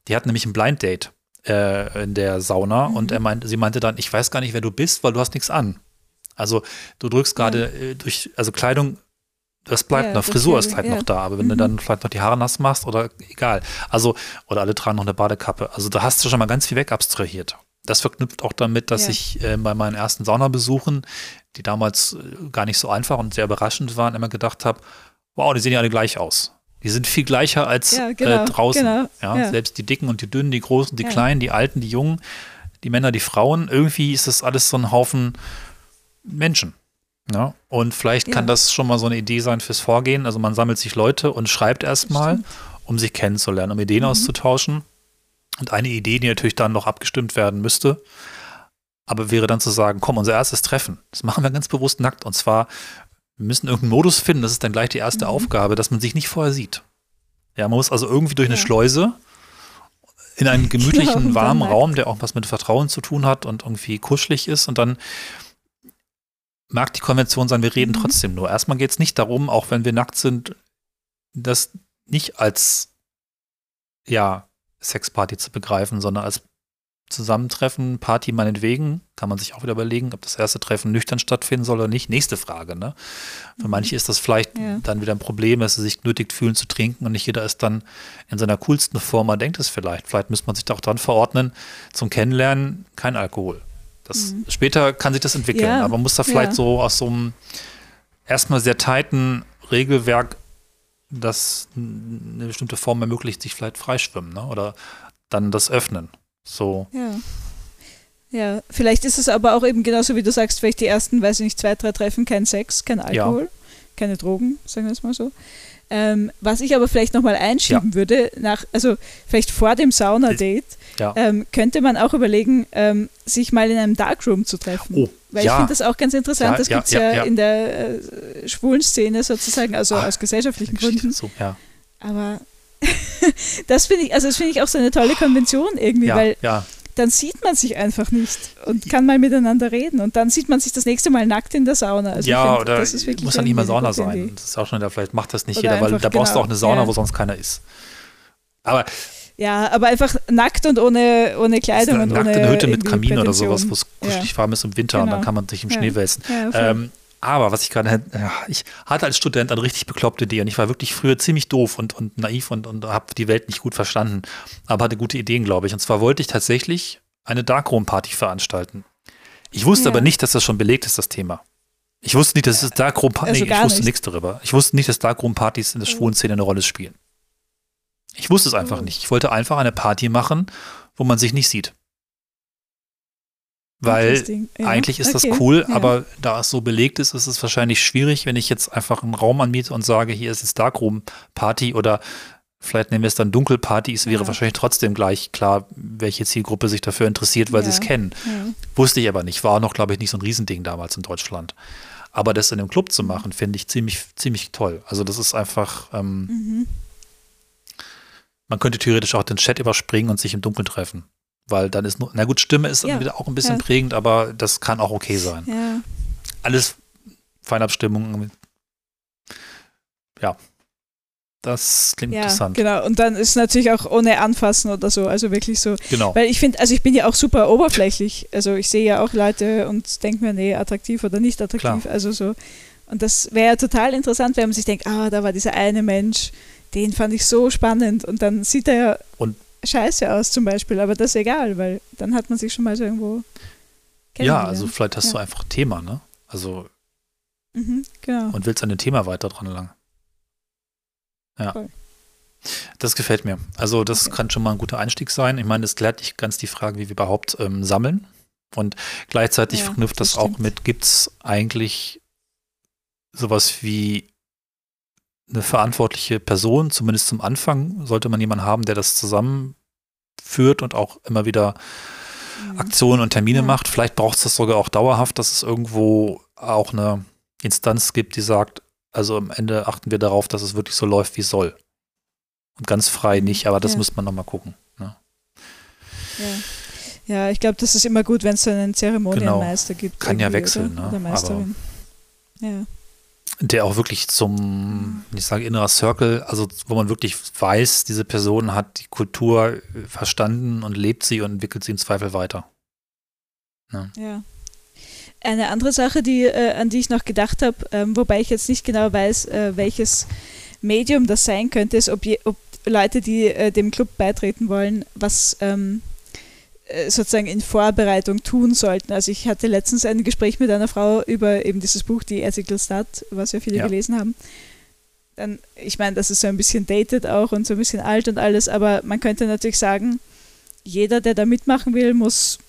die hat nämlich ein Blind Date äh, in der Sauna mhm. und er meinte, sie meinte dann, ich weiß gar nicht, wer du bist, weil du hast nichts an. Also du drückst gerade ja. äh, durch, also Kleidung, das bleibt ja, noch, Frisur ist vielleicht ja. noch da, aber wenn mhm. du dann vielleicht noch die Haare nass machst oder egal. Also, oder alle tragen noch eine Badekappe. Also da hast du schon mal ganz viel weg abstrahiert. Das verknüpft auch damit, dass ich äh, bei meinen ersten Saunabesuchen, die damals äh, gar nicht so einfach und sehr überraschend waren, immer gedacht habe, wow, die sehen ja alle gleich aus. Die sind viel gleicher als ja, genau, äh, draußen. Genau, ja, ja, Selbst die Dicken und die Dünnen, die Großen, die Kleinen, die Alten, die Jungen, die Männer, die Frauen. Irgendwie ist das alles so ein Haufen Menschen. Ja, und vielleicht ja. kann das schon mal so eine Idee sein fürs Vorgehen. Also man sammelt sich Leute und schreibt erstmal, um sich kennenzulernen, um Ideen mhm. auszutauschen. Und eine Idee, die natürlich dann noch abgestimmt werden müsste, aber wäre dann zu sagen, komm, unser erstes Treffen, das machen wir ganz bewusst nackt. Und zwar, wir müssen irgendeinen Modus finden, das ist dann gleich die erste mhm. Aufgabe, dass man sich nicht vorher sieht. Ja, man muss also irgendwie durch eine ja. Schleuse in einen gemütlichen, [LAUGHS] warmen Raum, der auch was mit Vertrauen zu tun hat und irgendwie kuschelig ist und dann mag die Konvention sein, wir reden mhm. trotzdem nur. Erstmal geht es nicht darum, auch wenn wir nackt sind, das nicht als ja, Sexparty zu begreifen, sondern als Zusammentreffen, Party meinetwegen, kann man sich auch wieder überlegen, ob das erste Treffen nüchtern stattfinden soll oder nicht. Nächste Frage, ne? Für mhm. manche ist das vielleicht ja. dann wieder ein Problem, dass sie sich nötig fühlen zu trinken und nicht jeder ist dann in seiner coolsten Form, man denkt es vielleicht. Vielleicht müsste man sich da auch dran verordnen, zum Kennenlernen kein Alkohol. Das, mhm. Später kann sich das entwickeln, ja. aber man muss da vielleicht ja. so aus so einem erstmal sehr tighten Regelwerk, das eine bestimmte Form ermöglicht, sich vielleicht freischwimmen ne? oder dann das öffnen. So. Ja. Ja, vielleicht ist es aber auch eben genauso wie du sagst, vielleicht die ersten, weiß ich nicht, zwei, drei Treffen kein Sex, kein Alkohol. Ja. keine Drogen, sagen wir es mal so. Ähm, was ich aber vielleicht nochmal einschieben ja. würde, nach, also vielleicht vor dem Sauna-Date, ja. ähm, könnte man auch überlegen, ähm, sich mal in einem Darkroom zu treffen. Oh, Weil ja. ich finde das auch ganz interessant. das gibt es ja, in der äh, schwulen Szene sozusagen, also ah, aus gesellschaftlichen Gründen. So, aber [LAUGHS] das finde ich, also das finde ich auch so eine tolle Konvention irgendwie, weil dann sieht man sich einfach nicht und kann mal miteinander reden. Und dann sieht man sich das nächste Mal nackt in der Sauna. Also ja, find, oder muss ja nicht mal Sauna sein. Das ist auch schon, vielleicht macht das nicht oder jeder, weil da brauchst genau, du auch eine Sauna, ja. wo sonst keiner ist. Aber ja, aber einfach nackt und ohne, ohne Kleidung und nackt ohne in der Hütte mit Kamin oder sowas, wo es kuschelig ja. warm ist im Winter genau. und dann genau. kann man sich im Schnee wälzen. Ähm, aber was ich gerade, ja, ich hatte als Student eine richtig bekloppte Idee und ich war wirklich früher ziemlich doof und, und naiv und, und habe die Welt nicht gut verstanden, aber hatte gute Ideen, glaube ich. Und zwar wollte ich tatsächlich eine Darkroom-Party veranstalten. Ich wusste ja. aber nicht, dass das schon belegt ist, das Thema. Ich wusste nicht, dass es Darkroom Partys, also nee, ich wusste nichts darüber. Ich wusste nicht, dass Darkroom Partys in der schwulen Szene eine Rolle spielen. Ich wusste es einfach oh. nicht. Ich wollte einfach eine Party machen, wo man sich nicht sieht. Weil ja. eigentlich ist okay. das cool, ja. aber da es so belegt ist, ist es wahrscheinlich schwierig, wenn ich jetzt einfach einen Raum anmiete und sage, hier ist jetzt Darkroom Party oder vielleicht nehmen wir es dann Dunkelpartys, wäre ja. wahrscheinlich trotzdem gleich klar, welche Zielgruppe sich dafür interessiert, weil sie es kennen. Wusste ich aber nicht. War noch, glaube ich, nicht so ein Riesending damals in Deutschland. Aber das in einem Club zu machen, finde ich ziemlich, ziemlich toll. Also das ist einfach, ähm, mhm. man könnte theoretisch auch den Chat überspringen und sich im Dunkeln treffen. Weil dann ist nur, na gut, Stimme ist dann wieder auch ein bisschen prägend, aber das kann auch okay sein. Alles Feinabstimmung. Ja, das klingt ja, interessant. Genau, und dann ist es natürlich auch ohne Anfassen oder so, also wirklich so. Genau. Weil ich finde, also ich bin ja auch super oberflächlich. Also ich sehe ja auch Leute und denke mir, nee, attraktiv oder nicht attraktiv. Klar. Also so. Und das wäre ja total interessant, wenn man sich denkt, ah, da war dieser eine Mensch, den fand ich so spannend. Und dann sieht er ja und scheiße aus zum Beispiel, aber das ist egal, weil dann hat man sich schon mal so irgendwo Ja, also vielleicht hast ja. du einfach Thema, ne? Also mhm, genau. und willst an dem Thema weiter dran lang. Ja. Cool. Das gefällt mir. Also das okay. kann schon mal ein guter Einstieg sein. Ich meine, es klärt nicht ganz die Frage, wie wir überhaupt ähm, sammeln. Und gleichzeitig ja, verknüpft das, das auch mit, gibt es eigentlich sowas wie eine verantwortliche Person, zumindest zum Anfang, sollte man jemanden haben, der das zusammenführt und auch immer wieder mhm. Aktionen und Termine ja. macht. Vielleicht braucht es das sogar auch dauerhaft, dass es irgendwo auch eine Instanz gibt, die sagt, also am Ende achten wir darauf, dass es wirklich so läuft, wie es soll. Und ganz frei nicht, aber das ja. müsste man nochmal gucken. Ne? Ja. ja, ich glaube, das ist immer gut, wenn es so einen Zeremonienmeister genau. gibt. Kann ja wechseln, oder? ne? Oder Meisterin. Aber ja. Der auch wirklich zum, ich sage innerer Circle, also wo man wirklich weiß, diese Person hat die Kultur verstanden und lebt sie und entwickelt sie im Zweifel weiter. Ne? Ja. Eine andere Sache, die, äh, an die ich noch gedacht habe, ähm, wobei ich jetzt nicht genau weiß, äh, welches Medium das sein könnte, ist, ob, je, ob Leute, die äh, dem Club beitreten wollen, was ähm, äh, sozusagen in Vorbereitung tun sollten. Also ich hatte letztens ein Gespräch mit einer Frau über eben dieses Buch, die Ethical Stud, was ja viele ja. gelesen haben. Dann, ich meine, das ist so ein bisschen dated auch und so ein bisschen alt und alles, aber man könnte natürlich sagen, jeder, der da mitmachen will, muss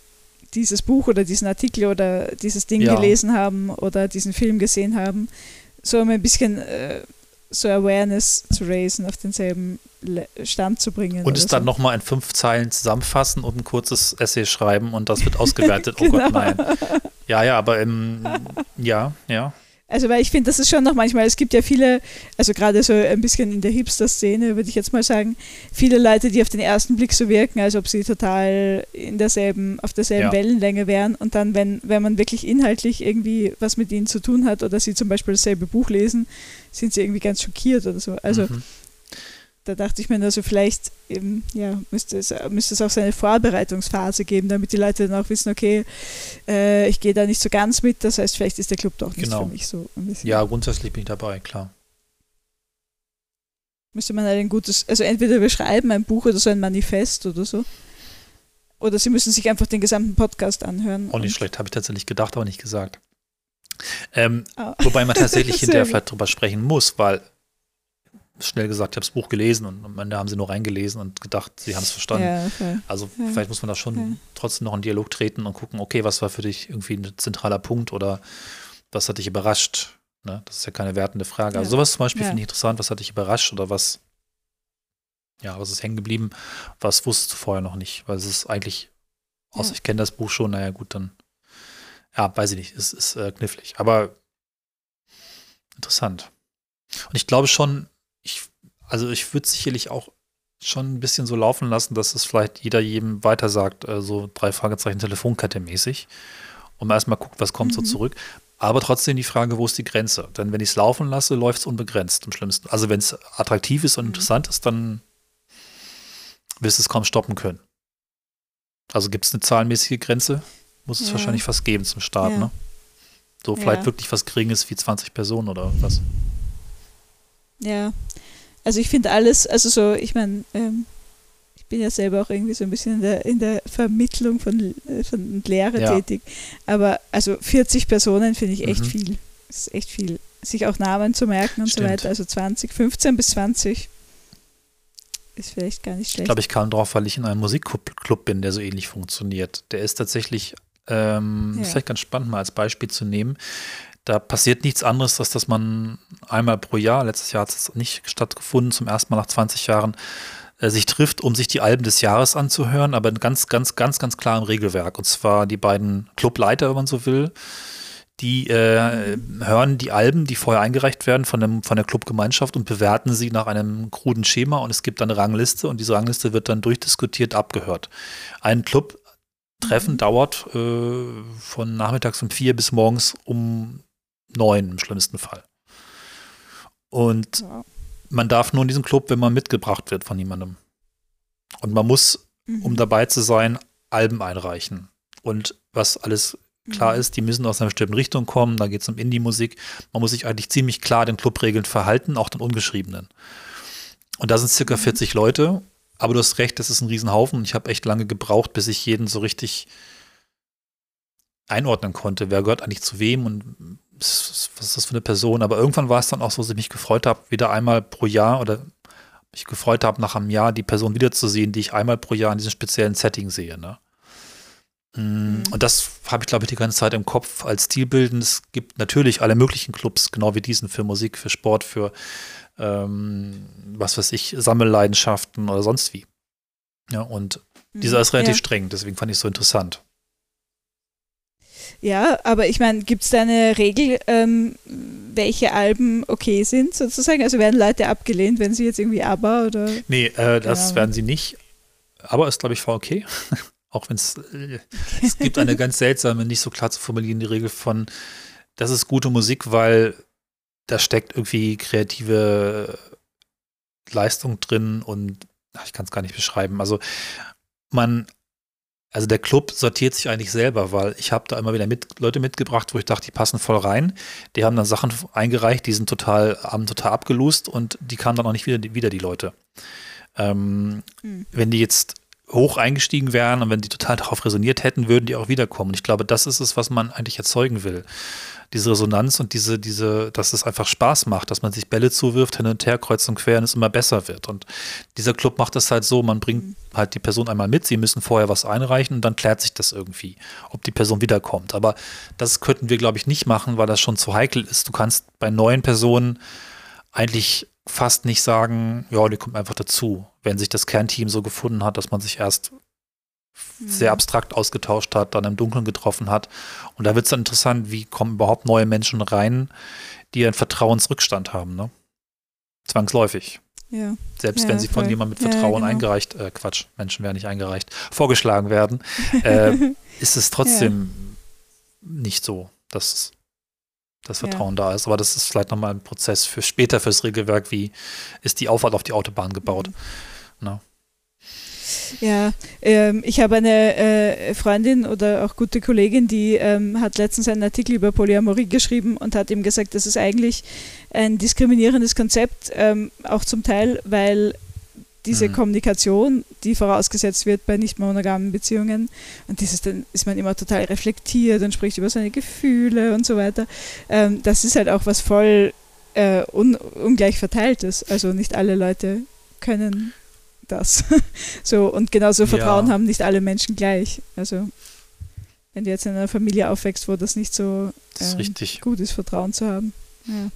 dieses Buch oder diesen Artikel oder dieses Ding ja. gelesen haben oder diesen Film gesehen haben, so um ein bisschen äh, so Awareness zu raisen, auf denselben Stand zu bringen. Und es dann so. nochmal in fünf Zeilen zusammenfassen und ein kurzes Essay schreiben und das wird ausgewertet. [LAUGHS] genau. Oh Gott, nein. Ja, ja, aber ähm, ja, ja. Also, weil ich finde, das ist schon noch manchmal, es gibt ja viele, also gerade so ein bisschen in der Hipster-Szene, würde ich jetzt mal sagen, viele Leute, die auf den ersten Blick so wirken, als ob sie total in derselben, auf derselben ja. Wellenlänge wären. Und dann, wenn, wenn man wirklich inhaltlich irgendwie was mit ihnen zu tun hat oder sie zum Beispiel dasselbe Buch lesen, sind sie irgendwie ganz schockiert oder so. Also, mhm da dachte ich mir, also vielleicht eben, ja, müsste es, müsste es auch so eine Vorbereitungsphase geben, damit die Leute dann auch wissen, okay, äh, ich gehe da nicht so ganz mit, das heißt, vielleicht ist der Club doch nicht genau. für mich so. Ja, grundsätzlich bin ich dabei, klar. Müsste man halt ein gutes, also entweder wir schreiben ein Buch oder so ein Manifest oder so. Oder sie müssen sich einfach den gesamten Podcast anhören. Auch nicht schlecht, habe ich tatsächlich gedacht, aber nicht gesagt. Ähm, oh. Wobei man tatsächlich [LAUGHS] hinterher vielleicht drüber sprechen muss, weil schnell gesagt, ich habe das Buch gelesen und am Ende haben sie nur reingelesen und gedacht, sie haben es verstanden. Ja, okay. Also ja. vielleicht muss man da schon ja. trotzdem noch in Dialog treten und gucken, okay, was war für dich irgendwie ein zentraler Punkt oder was hat dich überrascht? Ne? Das ist ja keine wertende Frage. Also sowas zum Beispiel finde ich interessant. Was hat dich überrascht oder was, ja, was ist hängen geblieben? Was wusstest du vorher noch nicht? Weil es ist eigentlich, außer ich kenne das Buch schon, naja gut, dann, ja, weiß ich nicht, es ist äh, knifflig. Aber interessant. Und ich glaube schon, ich, also ich würde sicherlich auch schon ein bisschen so laufen lassen, dass es vielleicht jeder jedem weiter sagt, äh, so drei Fragezeichen Telefonkette mäßig. Und man erstmal guckt, was kommt mhm. so zurück. Aber trotzdem die Frage, wo ist die Grenze? Denn wenn ich es laufen lasse, läuft es unbegrenzt am schlimmsten. Also wenn es attraktiv ist und mhm. interessant ist, dann wirst du es kaum stoppen können. Also gibt es eine zahlenmäßige Grenze? Muss es ja. wahrscheinlich fast geben zum Start, ja. ne? So vielleicht ja. wirklich was Geringes wie 20 Personen oder was? Ja, also ich finde alles, also so, ich meine, ähm, ich bin ja selber auch irgendwie so ein bisschen in der, in der Vermittlung von, äh, von Lehre ja. tätig. Aber also 40 Personen finde ich echt mhm. viel. Das ist echt viel. Sich auch Namen zu merken und Stimmt. so weiter. Also 20, 15 bis 20 ist vielleicht gar nicht schlecht. Ich glaube, ich kam drauf, weil ich in einem Musikclub bin, der so ähnlich funktioniert. Der ist tatsächlich, ähm, ja. vielleicht ganz spannend mal als Beispiel zu nehmen. Da passiert nichts anderes, als dass man einmal pro Jahr, letztes Jahr hat es nicht stattgefunden, zum ersten Mal nach 20 Jahren, äh, sich trifft, um sich die Alben des Jahres anzuhören, aber in ganz, ganz, ganz, ganz klarem Regelwerk. Und zwar die beiden Clubleiter, wenn man so will, die äh, hören die Alben, die vorher eingereicht werden von, dem, von der Clubgemeinschaft und bewerten sie nach einem kruden Schema und es gibt dann eine Rangliste und diese Rangliste wird dann durchdiskutiert, abgehört. Ein Clubtreffen mhm. dauert äh, von nachmittags um vier bis morgens um neun im schlimmsten Fall. Und ja man darf nur in diesem Club, wenn man mitgebracht wird von jemandem. Und man muss, mhm. um dabei zu sein, Alben einreichen. Und was alles klar mhm. ist, die müssen aus einer bestimmten Richtung kommen, da geht es um Indie-Musik. Man muss sich eigentlich ziemlich klar den Clubregeln verhalten, auch den ungeschriebenen. Und da sind circa mhm. 40 Leute, aber du hast recht, das ist ein Riesenhaufen. Ich habe echt lange gebraucht, bis ich jeden so richtig einordnen konnte, wer gehört eigentlich zu wem und was ist das für eine Person? Aber irgendwann war es dann auch so, dass ich mich gefreut habe, wieder einmal pro Jahr oder mich gefreut habe, nach einem Jahr die Person wiederzusehen, die ich einmal pro Jahr in diesem speziellen Setting sehe. Ne? Mm, mhm. Und das habe ich, glaube ich, die ganze Zeit im Kopf als Stilbilden. Es gibt natürlich alle möglichen Clubs, genau wie diesen, für Musik, für Sport, für ähm, was weiß ich, Sammelleidenschaften oder sonst wie. Ja, und dieser mhm. ist relativ ja. streng, deswegen fand ich es so interessant. Ja, aber ich meine, gibt es da eine Regel, ähm, welche Alben okay sind sozusagen? Also werden Leute abgelehnt, wenn sie jetzt irgendwie aber oder. Nee, äh, das werden sie nicht. Aber ist, glaube ich, voll okay. [LAUGHS] Auch wenn es, äh, es [LAUGHS] gibt eine ganz seltsame, nicht so klar zu formulierende Regel von, das ist gute Musik, weil da steckt irgendwie kreative Leistung drin und ach, ich kann es gar nicht beschreiben. Also man also der Club sortiert sich eigentlich selber, weil ich habe da immer wieder mit, Leute mitgebracht, wo ich dachte, die passen voll rein. Die haben dann Sachen eingereicht, die sind total, haben total abgelust und die kamen dann auch nicht wieder, wieder die Leute. Ähm, mhm. Wenn die jetzt hoch eingestiegen wären und wenn die total darauf resoniert hätten, würden die auch wiederkommen. Und ich glaube, das ist es, was man eigentlich erzeugen will diese Resonanz und diese, diese, dass es einfach Spaß macht, dass man sich Bälle zuwirft, hin und her, kreuz und quer und es immer besser wird. Und dieser Club macht das halt so, man bringt halt die Person einmal mit, sie müssen vorher was einreichen und dann klärt sich das irgendwie, ob die Person wiederkommt. Aber das könnten wir, glaube ich, nicht machen, weil das schon zu heikel ist. Du kannst bei neuen Personen eigentlich fast nicht sagen, ja, die kommt einfach dazu, wenn sich das Kernteam so gefunden hat, dass man sich erst sehr mhm. abstrakt ausgetauscht hat, dann im Dunkeln getroffen hat. Und da wird es dann interessant, wie kommen überhaupt neue Menschen rein, die einen Vertrauensrückstand haben, ne? Zwangsläufig. Ja. Selbst ja, wenn sie von jemandem mit Vertrauen ja, genau. eingereicht, äh, Quatsch, Menschen werden nicht eingereicht, vorgeschlagen werden, äh, [LAUGHS] ist es trotzdem nicht so, dass das Vertrauen da ist. Aber das ist vielleicht nochmal ein Prozess für später fürs Regelwerk, wie ist die Auffahrt auf die Autobahn gebaut. Mhm. Ja, ähm, ich habe eine äh, Freundin oder auch gute Kollegin, die ähm, hat letztens einen Artikel über Polyamorie geschrieben und hat ihm gesagt, das ist eigentlich ein diskriminierendes Konzept, ähm, auch zum Teil, weil diese mhm. Kommunikation, die vorausgesetzt wird bei nicht monogamen Beziehungen, und dieses dann ist man immer total reflektiert und spricht über seine Gefühle und so weiter. Ähm, das ist halt auch was voll äh, un ungleich verteiltes. Also nicht alle Leute können das. [LAUGHS] so, und genauso Vertrauen ja. haben nicht alle Menschen gleich. Also, wenn du jetzt in einer Familie aufwächst, wo das nicht so ähm, ist gut ist, Vertrauen zu haben. Ja.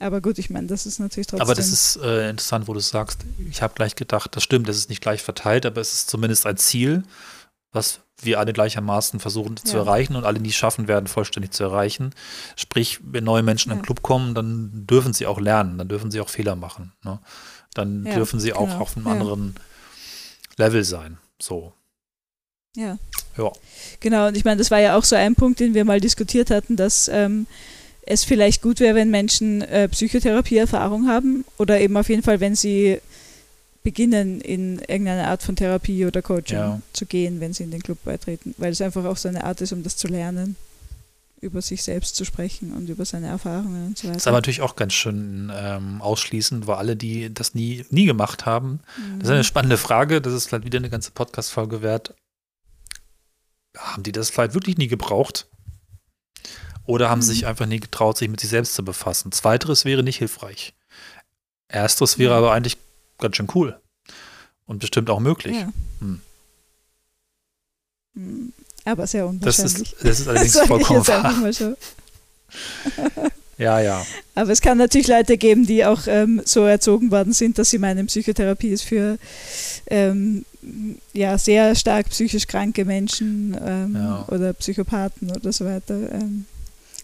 Aber gut, ich meine, das ist natürlich trotzdem. Aber das ist äh, interessant, wo du sagst, ich habe gleich gedacht, das stimmt, das ist nicht gleich verteilt, aber es ist zumindest ein Ziel, was wir alle gleichermaßen versuchen ja. zu erreichen und alle nie schaffen werden, vollständig zu erreichen. Sprich, wenn neue Menschen ja. im Club kommen, dann dürfen sie auch lernen, dann dürfen sie auch Fehler machen. Ne? Dann ja, dürfen sie auch genau. auf einem anderen Level sein. So. Ja. Ja. Genau, und ich meine, das war ja auch so ein Punkt, den wir mal diskutiert hatten, dass ähm, es vielleicht gut wäre, wenn Menschen äh, Psychotherapieerfahrung haben oder eben auf jeden Fall, wenn sie beginnen, in irgendeine Art von Therapie oder Coaching ja. zu gehen, wenn sie in den Club beitreten, weil es einfach auch so eine Art ist, um das zu lernen, über sich selbst zu sprechen und über seine Erfahrungen und so weiter. Das ist aber natürlich auch ganz schön ähm, ausschließend, weil alle, die das nie, nie gemacht haben, mhm. das ist eine spannende Frage, das ist vielleicht wieder eine ganze Podcast-Folge wert. Haben die das vielleicht wirklich nie gebraucht? Oder haben mhm. sich einfach nie getraut, sich mit sich selbst zu befassen. Zweiteres wäre nicht hilfreich. Ersteres wäre mhm. aber eigentlich ganz schön cool. Und bestimmt auch möglich. Ja. Hm. Mhm. Aber sehr unwahrscheinlich. Das ist, das ist allerdings [LAUGHS] das vollkommen wahr. [LAUGHS] ja, ja. Aber es kann natürlich Leute geben, die auch ähm, so erzogen worden sind, dass sie meinen, Psychotherapie ist für ähm, ja, sehr stark psychisch kranke Menschen ähm, ja. oder Psychopathen oder so weiter. Ähm,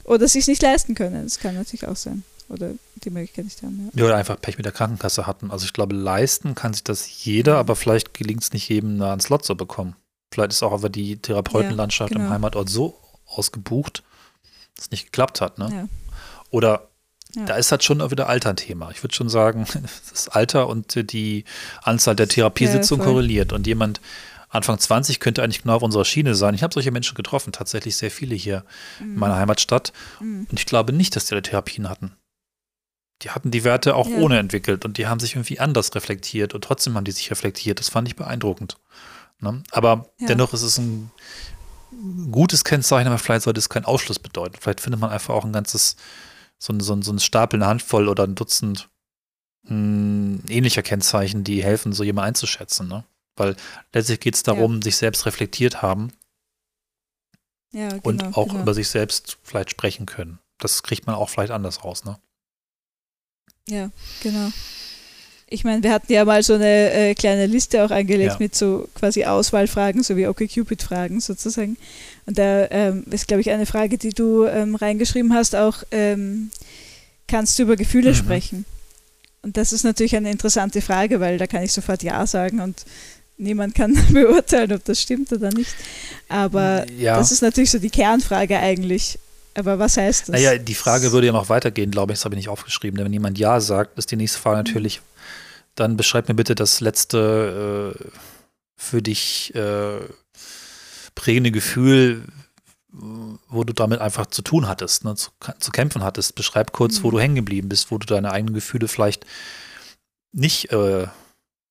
oder sich nicht leisten können. Das kann natürlich auch sein. Oder die Möglichkeit nicht haben. Ja. ja. oder einfach Pech mit der Krankenkasse hatten. Also ich glaube, leisten kann sich das jeder, aber vielleicht gelingt es nicht jedem, einen Slot zu bekommen. Vielleicht ist auch aber die Therapeutenlandschaft ja, genau. im Heimatort so ausgebucht, dass es nicht geklappt hat. Ne? Ja. Oder da ist halt schon wieder Alter ein Thema. Ich würde schon sagen, [LAUGHS] das Alter und die Anzahl der Therapiesitzungen korreliert. Und jemand, Anfang 20 könnte eigentlich genau auf unserer Schiene sein. Ich habe solche Menschen getroffen, tatsächlich sehr viele hier mhm. in meiner Heimatstadt. Mhm. Und ich glaube nicht, dass die alle Therapien hatten. Die hatten die Werte auch ja. ohne entwickelt und die haben sich irgendwie anders reflektiert und trotzdem haben die sich reflektiert. Das fand ich beeindruckend. Ne? Aber ja. dennoch ist es ein gutes Kennzeichen, aber vielleicht sollte es keinen Ausschluss bedeuten. Vielleicht findet man einfach auch ein ganzes, so ein, so ein, so ein Stapel, eine Handvoll oder ein Dutzend mh, hm, ähnlicher Kennzeichen, die helfen, so jemanden einzuschätzen. Ne? Weil letztlich geht es darum, ja. sich selbst reflektiert haben ja, genau, und auch genau. über sich selbst vielleicht sprechen können. Das kriegt man auch vielleicht anders raus, ne? Ja, genau. Ich meine, wir hatten ja mal so eine äh, kleine Liste auch angelegt ja. mit so quasi Auswahlfragen, so wie OkCupid-Fragen sozusagen. Und da ähm, ist, glaube ich, eine Frage, die du ähm, reingeschrieben hast, auch ähm, kannst du über Gefühle mhm. sprechen? Und das ist natürlich eine interessante Frage, weil da kann ich sofort Ja sagen und niemand kann [LAUGHS] beurteilen, ob das stimmt oder nicht. Aber ja. das ist natürlich so die Kernfrage eigentlich. Aber was heißt das? Naja, die Frage würde ja noch weitergehen, glaube ich, das habe ich nicht aufgeschrieben. Denn wenn jemand Ja sagt, ist die nächste Frage mhm. natürlich, dann beschreib mir bitte das letzte äh, für dich äh, prägende Gefühl, wo du damit einfach zu tun hattest, ne, zu, zu kämpfen hattest. Beschreib kurz, mhm. wo du hängen geblieben bist, wo du deine eigenen Gefühle vielleicht nicht äh,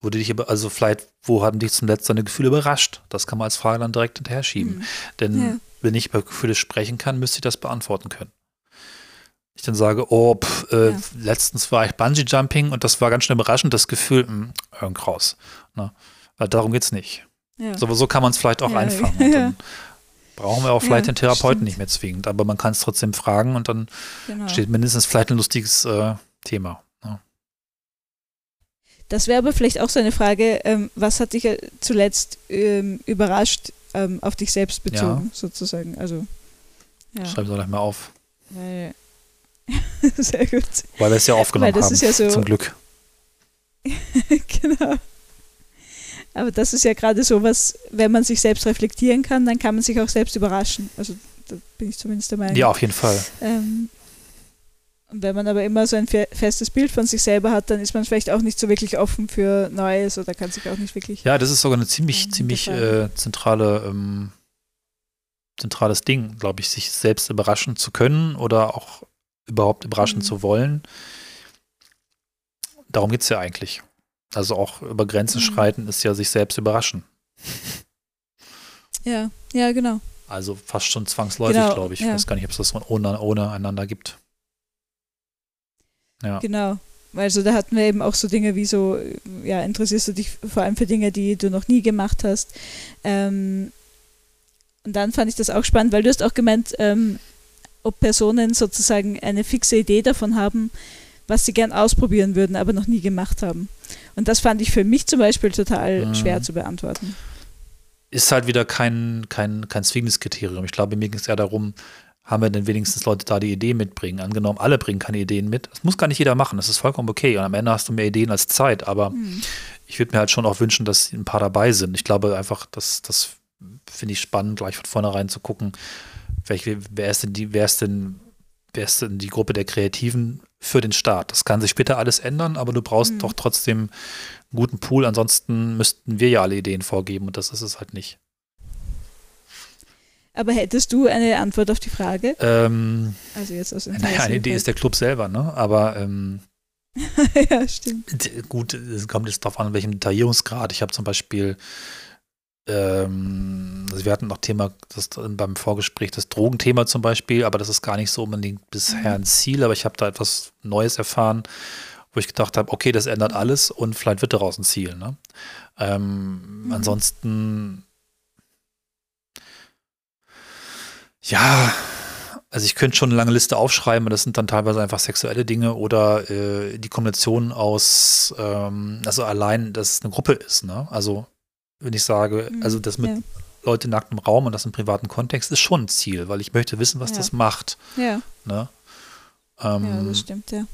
wo du dich, also vielleicht, wo haben dich zum letzten deine Gefühle überrascht? Das kann man als Frage dann direkt hinterher schieben. Mhm. Denn ja. wenn ich über Gefühle sprechen kann, müsste ich das beantworten können. Ich dann sage, oh, pff, äh, ja. letztens war ich Bungee-Jumping und das war ganz schön überraschend, das Gefühl, mh, hm, raus. Ne? Weil darum geht es nicht. Ja. So, so kann man es vielleicht auch einfangen. dann brauchen wir auch vielleicht den Therapeuten stimmt. nicht mehr zwingend, aber man kann es trotzdem fragen und dann genau. steht mindestens vielleicht ein lustiges äh, Thema. Das wäre aber vielleicht auch so eine Frage, ähm, was hat dich zuletzt ähm, überrascht ähm, auf dich selbst bezogen, ja. sozusagen? Also, ja. Schreib es doch gleich mal auf. Weil, [LAUGHS] Sehr gut. Weil wir es ja aufgenommen haben, ja so, zum Glück. [LAUGHS] genau. Aber das ist ja gerade so was, wenn man sich selbst reflektieren kann, dann kann man sich auch selbst überraschen. Also da bin ich zumindest der Meinung. Ja, auf jeden Fall. Ähm, und wenn man aber immer so ein festes Bild von sich selber hat, dann ist man vielleicht auch nicht so wirklich offen für Neues oder kann sich auch nicht wirklich. Ja, das ist sogar eine ziemlich, ziemlich äh, zentrale, ähm, zentrales Ding, glaube ich, sich selbst überraschen zu können oder auch überhaupt überraschen mhm. zu wollen. Darum geht es ja eigentlich. Also auch über Grenzen mhm. schreiten ist ja sich selbst überraschen. Ja, ja, genau. Also fast schon zwangsläufig, genau, glaube ich. Ich ja. weiß gar nicht, ob es das ohne, ohne einander gibt. Ja. Genau. Also da hatten wir eben auch so Dinge wie so, ja, interessierst du dich vor allem für Dinge, die du noch nie gemacht hast. Ähm, und dann fand ich das auch spannend, weil du hast auch gemeint, ähm, ob Personen sozusagen eine fixe Idee davon haben, was sie gern ausprobieren würden, aber noch nie gemacht haben. Und das fand ich für mich zum Beispiel total mhm. schwer zu beantworten. Ist halt wieder kein, kein, kein zwingendes Kriterium. Ich glaube, mir ging es eher darum, haben wir denn wenigstens Leute da, die Ideen mitbringen? Angenommen, alle bringen keine Ideen mit. Das muss gar nicht jeder machen. Das ist vollkommen okay. Und am Ende hast du mehr Ideen als Zeit. Aber mhm. ich würde mir halt schon auch wünschen, dass ein paar dabei sind. Ich glaube einfach, dass das finde ich spannend, gleich von vornherein zu gucken, welche, wer ist denn die, wer ist denn, wer ist denn die Gruppe der Kreativen für den Start? Das kann sich später alles ändern, aber du brauchst mhm. doch trotzdem einen guten Pool, ansonsten müssten wir ja alle Ideen vorgeben und das ist es halt nicht. Aber hättest du eine Antwort auf die Frage? Ähm, also jetzt aus Naja, eine Idee ist der Club selber, ne? Aber ähm, [LAUGHS] ja, stimmt. Gut, es kommt jetzt darauf an, welchem Detaillierungsgrad. Ich habe zum Beispiel ähm, also wir hatten noch Thema das, beim Vorgespräch das Drogenthema zum Beispiel, aber das ist gar nicht so unbedingt bisher mhm. ein Ziel, aber ich habe da etwas Neues erfahren, wo ich gedacht habe, okay, das ändert alles und vielleicht wird daraus ein Ziel. Ne? Ähm, mhm. Ansonsten, ja, also ich könnte schon eine lange Liste aufschreiben, aber das sind dann teilweise einfach sexuelle Dinge oder äh, die Kombination aus, ähm, also allein, dass es eine Gruppe ist. Ne? Also wenn ich sage, mhm. also das mit ja. Leute nackt im Raum und das im privaten Kontext ist schon ein Ziel, weil ich möchte wissen, was ja. das macht. Ja. Ne? Ähm, ja, das stimmt, ja.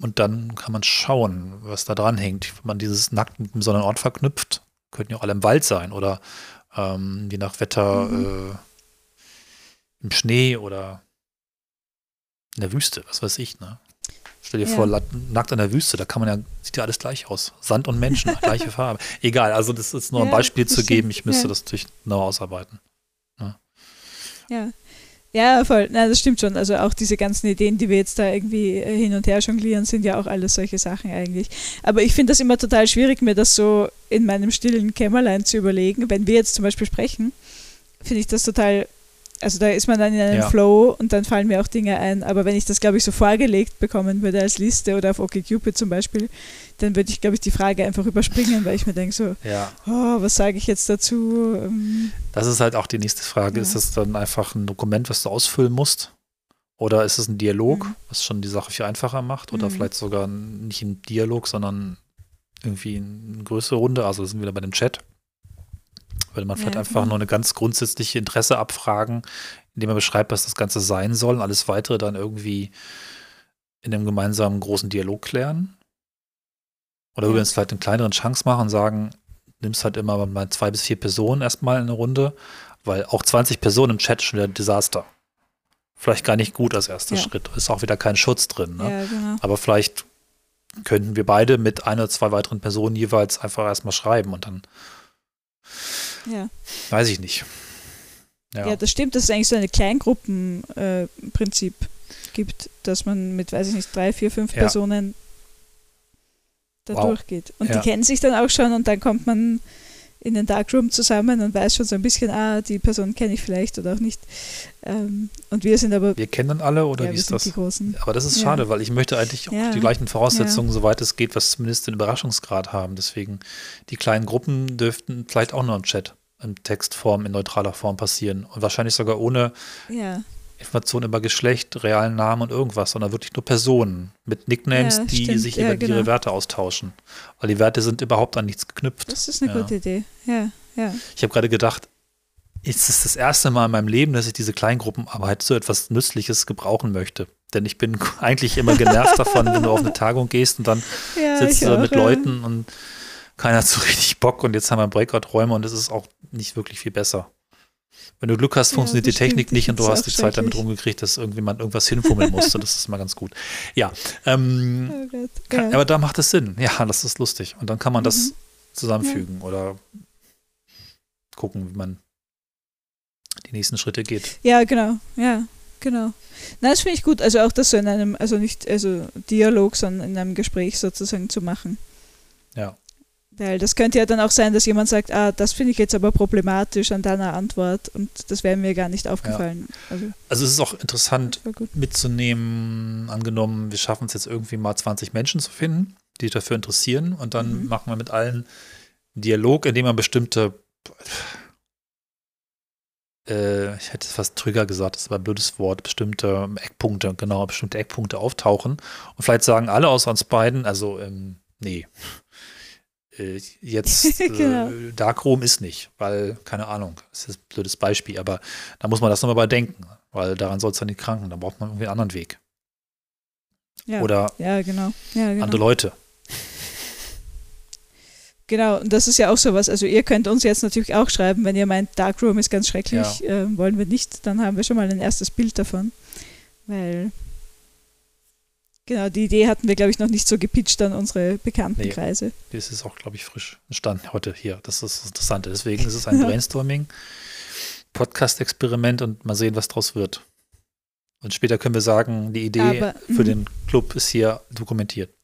Und dann kann man schauen, was da dran hängt. Wenn man dieses nackt mit einem Sonnenort verknüpft, könnten ja auch alle im Wald sein oder ähm, je nach Wetter mhm. äh, im Schnee oder in der Wüste, was weiß ich, ne? Stell dir ja. vor, nackt in der Wüste, da kann man ja, sieht ja alles gleich aus. Sand und Menschen, [LAUGHS] gleiche Farbe. Egal, also das ist nur ein Beispiel zu geben. Ich müsste ja. das natürlich genau ausarbeiten. Ja. ja. Ja, voll. Na, das stimmt schon. Also auch diese ganzen Ideen, die wir jetzt da irgendwie äh, hin und her jonglieren, sind ja auch alles solche Sachen eigentlich. Aber ich finde das immer total schwierig, mir das so in meinem stillen Kämmerlein zu überlegen. Wenn wir jetzt zum Beispiel sprechen, finde ich das total also da ist man dann in einem ja. Flow und dann fallen mir auch Dinge ein. Aber wenn ich das, glaube ich, so vorgelegt bekommen würde als Liste oder auf OkCupid zum Beispiel, dann würde ich, glaube ich, die Frage einfach überspringen, weil ich mir denke so, ja. oh, was sage ich jetzt dazu? Ähm, das ist halt auch die nächste Frage. Ja. Ist es dann einfach ein Dokument, was du ausfüllen musst? Oder ist es ein Dialog, mhm. was schon die Sache viel einfacher macht? Oder mhm. vielleicht sogar nicht ein Dialog, sondern irgendwie eine größere Runde? Also sind wir wieder bei dem Chat. Würde man vielleicht ja, einfach genau. nur eine ganz grundsätzliche Interesse abfragen, indem man beschreibt, was das Ganze sein soll und alles weitere dann irgendwie in einem gemeinsamen großen Dialog klären. Oder ja. übrigens vielleicht einen kleineren Chance machen und sagen, nimmst halt immer mal zwei bis vier Personen erstmal in eine Runde, weil auch 20 Personen im Chat schon wieder ein Desaster. Vielleicht gar nicht gut als erster ja. Schritt. Ist auch wieder kein Schutz drin. Ne? Ja, genau. Aber vielleicht könnten wir beide mit ein oder zwei weiteren Personen jeweils einfach erstmal schreiben und dann ja. Weiß ich nicht. Ja. ja, das stimmt, dass es eigentlich so ein Kleingruppenprinzip äh, gibt, dass man mit, weiß ich nicht, drei, vier, fünf ja. Personen da wow. durchgeht. Und ja. die kennen sich dann auch schon und dann kommt man in den Darkroom zusammen und weiß schon so ein bisschen, ah, die Person kenne ich vielleicht oder auch nicht. Ähm, und wir sind aber. Wir kennen alle oder ja, wie ist das? Die Großen. Aber das ist ja. schade, weil ich möchte eigentlich auch ja. die gleichen Voraussetzungen, soweit es geht, was zumindest den Überraschungsgrad haben. Deswegen, die kleinen Gruppen dürften vielleicht auch nur im Chat, in Textform, in neutraler Form passieren. Und wahrscheinlich sogar ohne Informationen über Geschlecht, realen Namen und irgendwas, sondern wirklich nur Personen mit Nicknames, ja, die stimmt. sich ja, über genau. ihre Werte austauschen. Weil die Werte sind überhaupt an nichts geknüpft. Das ist eine ja. gute Idee, ja, ja. Ich habe gerade gedacht, es ist das erste Mal in meinem Leben, dass ich diese Kleingruppenarbeit so etwas Nützliches gebrauchen möchte. Denn ich bin [LAUGHS] eigentlich immer genervt davon, wenn du auf eine Tagung gehst und dann sitzt du da mit Leuten und keiner hat so richtig Bock und jetzt haben wir Breakout-Räume und es ist auch nicht wirklich viel besser. Wenn du Glück hast, funktioniert ja, die Technik nicht und du hast die Zeit damit rumgekriegt, dass irgendjemand irgendwas hinfummeln musste. Das ist mal ganz gut. Ja, ähm, [LAUGHS] oh Gott, kann, aber da macht es Sinn. Ja, das ist lustig. Und dann kann man mhm. das zusammenfügen ja. oder gucken, wie man die nächsten Schritte geht. Ja, genau. Ja, genau. Na, das finde ich gut. Also auch das so in einem, also nicht also Dialog, sondern in einem Gespräch sozusagen zu machen. Ja. Weil das könnte ja dann auch sein, dass jemand sagt, ah, das finde ich jetzt aber problematisch an deiner Antwort und das wäre mir gar nicht aufgefallen. Ja. Also, also, es ist auch interessant mitzunehmen, angenommen, wir schaffen es jetzt irgendwie mal 20 Menschen zu finden, die sich dafür interessieren und dann mhm. machen wir mit allen einen Dialog, in dem man bestimmte äh, ich hätte fast Trigger gesagt, das war ein blödes Wort, bestimmte Eckpunkte, genau, bestimmte Eckpunkte auftauchen. Und vielleicht sagen alle außer uns beiden, also, ähm, nee, äh, jetzt [LAUGHS] äh, genau. Darkroom ist nicht, weil, keine Ahnung, das ist ein blödes Beispiel, aber da muss man das nochmal bedenken, weil daran soll es dann nicht kranken, da braucht man irgendwie einen anderen Weg. Ja. Oder ja, genau. Ja, genau. andere Leute. Genau, und das ist ja auch sowas. Also ihr könnt uns jetzt natürlich auch schreiben, wenn ihr meint, Darkroom ist ganz schrecklich, äh, wollen wir nicht, dann haben wir schon mal ein erstes Bild davon. Weil, genau, die Idee hatten wir, glaube ich, noch nicht so gepitcht an unsere bekannten nee, Kreise. Das ist auch, glaube ich, frisch entstanden heute hier. Das ist das Interessante. Deswegen ist es ein Brainstorming, Podcast-Experiment und mal sehen, was draus wird. Und später können wir sagen, die Idee Aber, für mhm. den Club ist hier dokumentiert.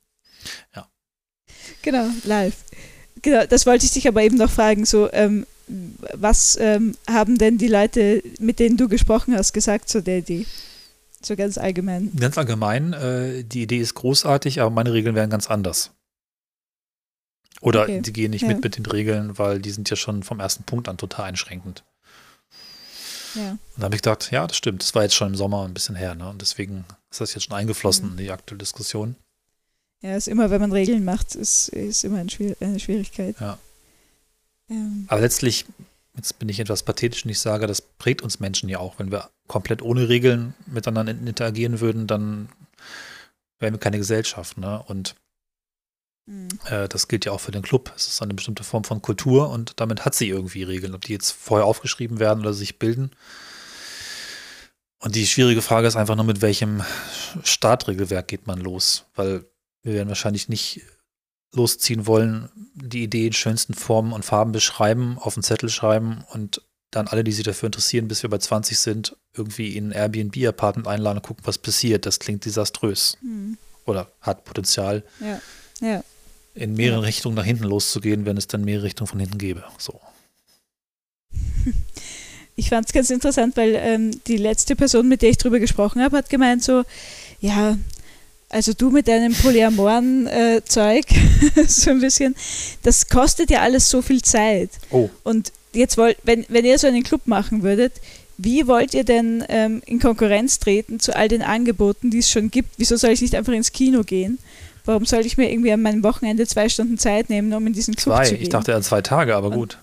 Ja. Genau, live. Genau, das wollte ich dich aber eben noch fragen. So, ähm, was ähm, haben denn die Leute, mit denen du gesprochen hast, gesagt zu der Idee? So ganz allgemein. Ganz allgemein, äh, die Idee ist großartig, aber meine Regeln wären ganz anders. Oder okay. die gehen nicht ja. mit mit den Regeln, weil die sind ja schon vom ersten Punkt an total einschränkend. Ja. Und da habe ich gedacht, ja, das stimmt. Das war jetzt schon im Sommer ein bisschen her, ne? Und deswegen ist das jetzt schon eingeflossen mhm. in die aktuelle Diskussion. Ja, ist immer, wenn man Regeln macht, ist, ist immer ein Schwier eine Schwierigkeit. Ja. Ähm. Aber letztlich, jetzt bin ich etwas pathetisch und ich sage, das prägt uns Menschen ja auch. Wenn wir komplett ohne Regeln miteinander interagieren würden, dann wären wir keine Gesellschaft. Ne? Und mhm. äh, das gilt ja auch für den Club. Es ist eine bestimmte Form von Kultur und damit hat sie irgendwie Regeln. Ob die jetzt vorher aufgeschrieben werden oder sich bilden. Und die schwierige Frage ist einfach nur, mit welchem Startregelwerk geht man los? Weil wir werden wahrscheinlich nicht losziehen wollen, die Idee in schönsten Formen und Farben beschreiben, auf einen Zettel schreiben und dann alle, die sich dafür interessieren, bis wir bei 20 sind, irgendwie in ein Airbnb-Apartment einladen und gucken, was passiert. Das klingt desaströs. Mhm. Oder hat Potenzial, ja. Ja. in mehreren ja. Richtungen nach hinten loszugehen, wenn es dann mehrere Richtungen von hinten gäbe. So. [LAUGHS] Ich fand es ganz interessant, weil ähm, die letzte Person, mit der ich drüber gesprochen habe, hat gemeint so, ja, also du mit deinem polyamoren äh, Zeug, [LAUGHS] so ein bisschen, das kostet ja alles so viel Zeit. Oh. Und jetzt wollt, wenn, wenn ihr so einen Club machen würdet, wie wollt ihr denn ähm, in Konkurrenz treten zu all den Angeboten, die es schon gibt? Wieso soll ich nicht einfach ins Kino gehen? Warum soll ich mir irgendwie an meinem Wochenende zwei Stunden Zeit nehmen, um in diesen Club zwei. zu gehen? Ich dachte ja zwei Tage, aber gut.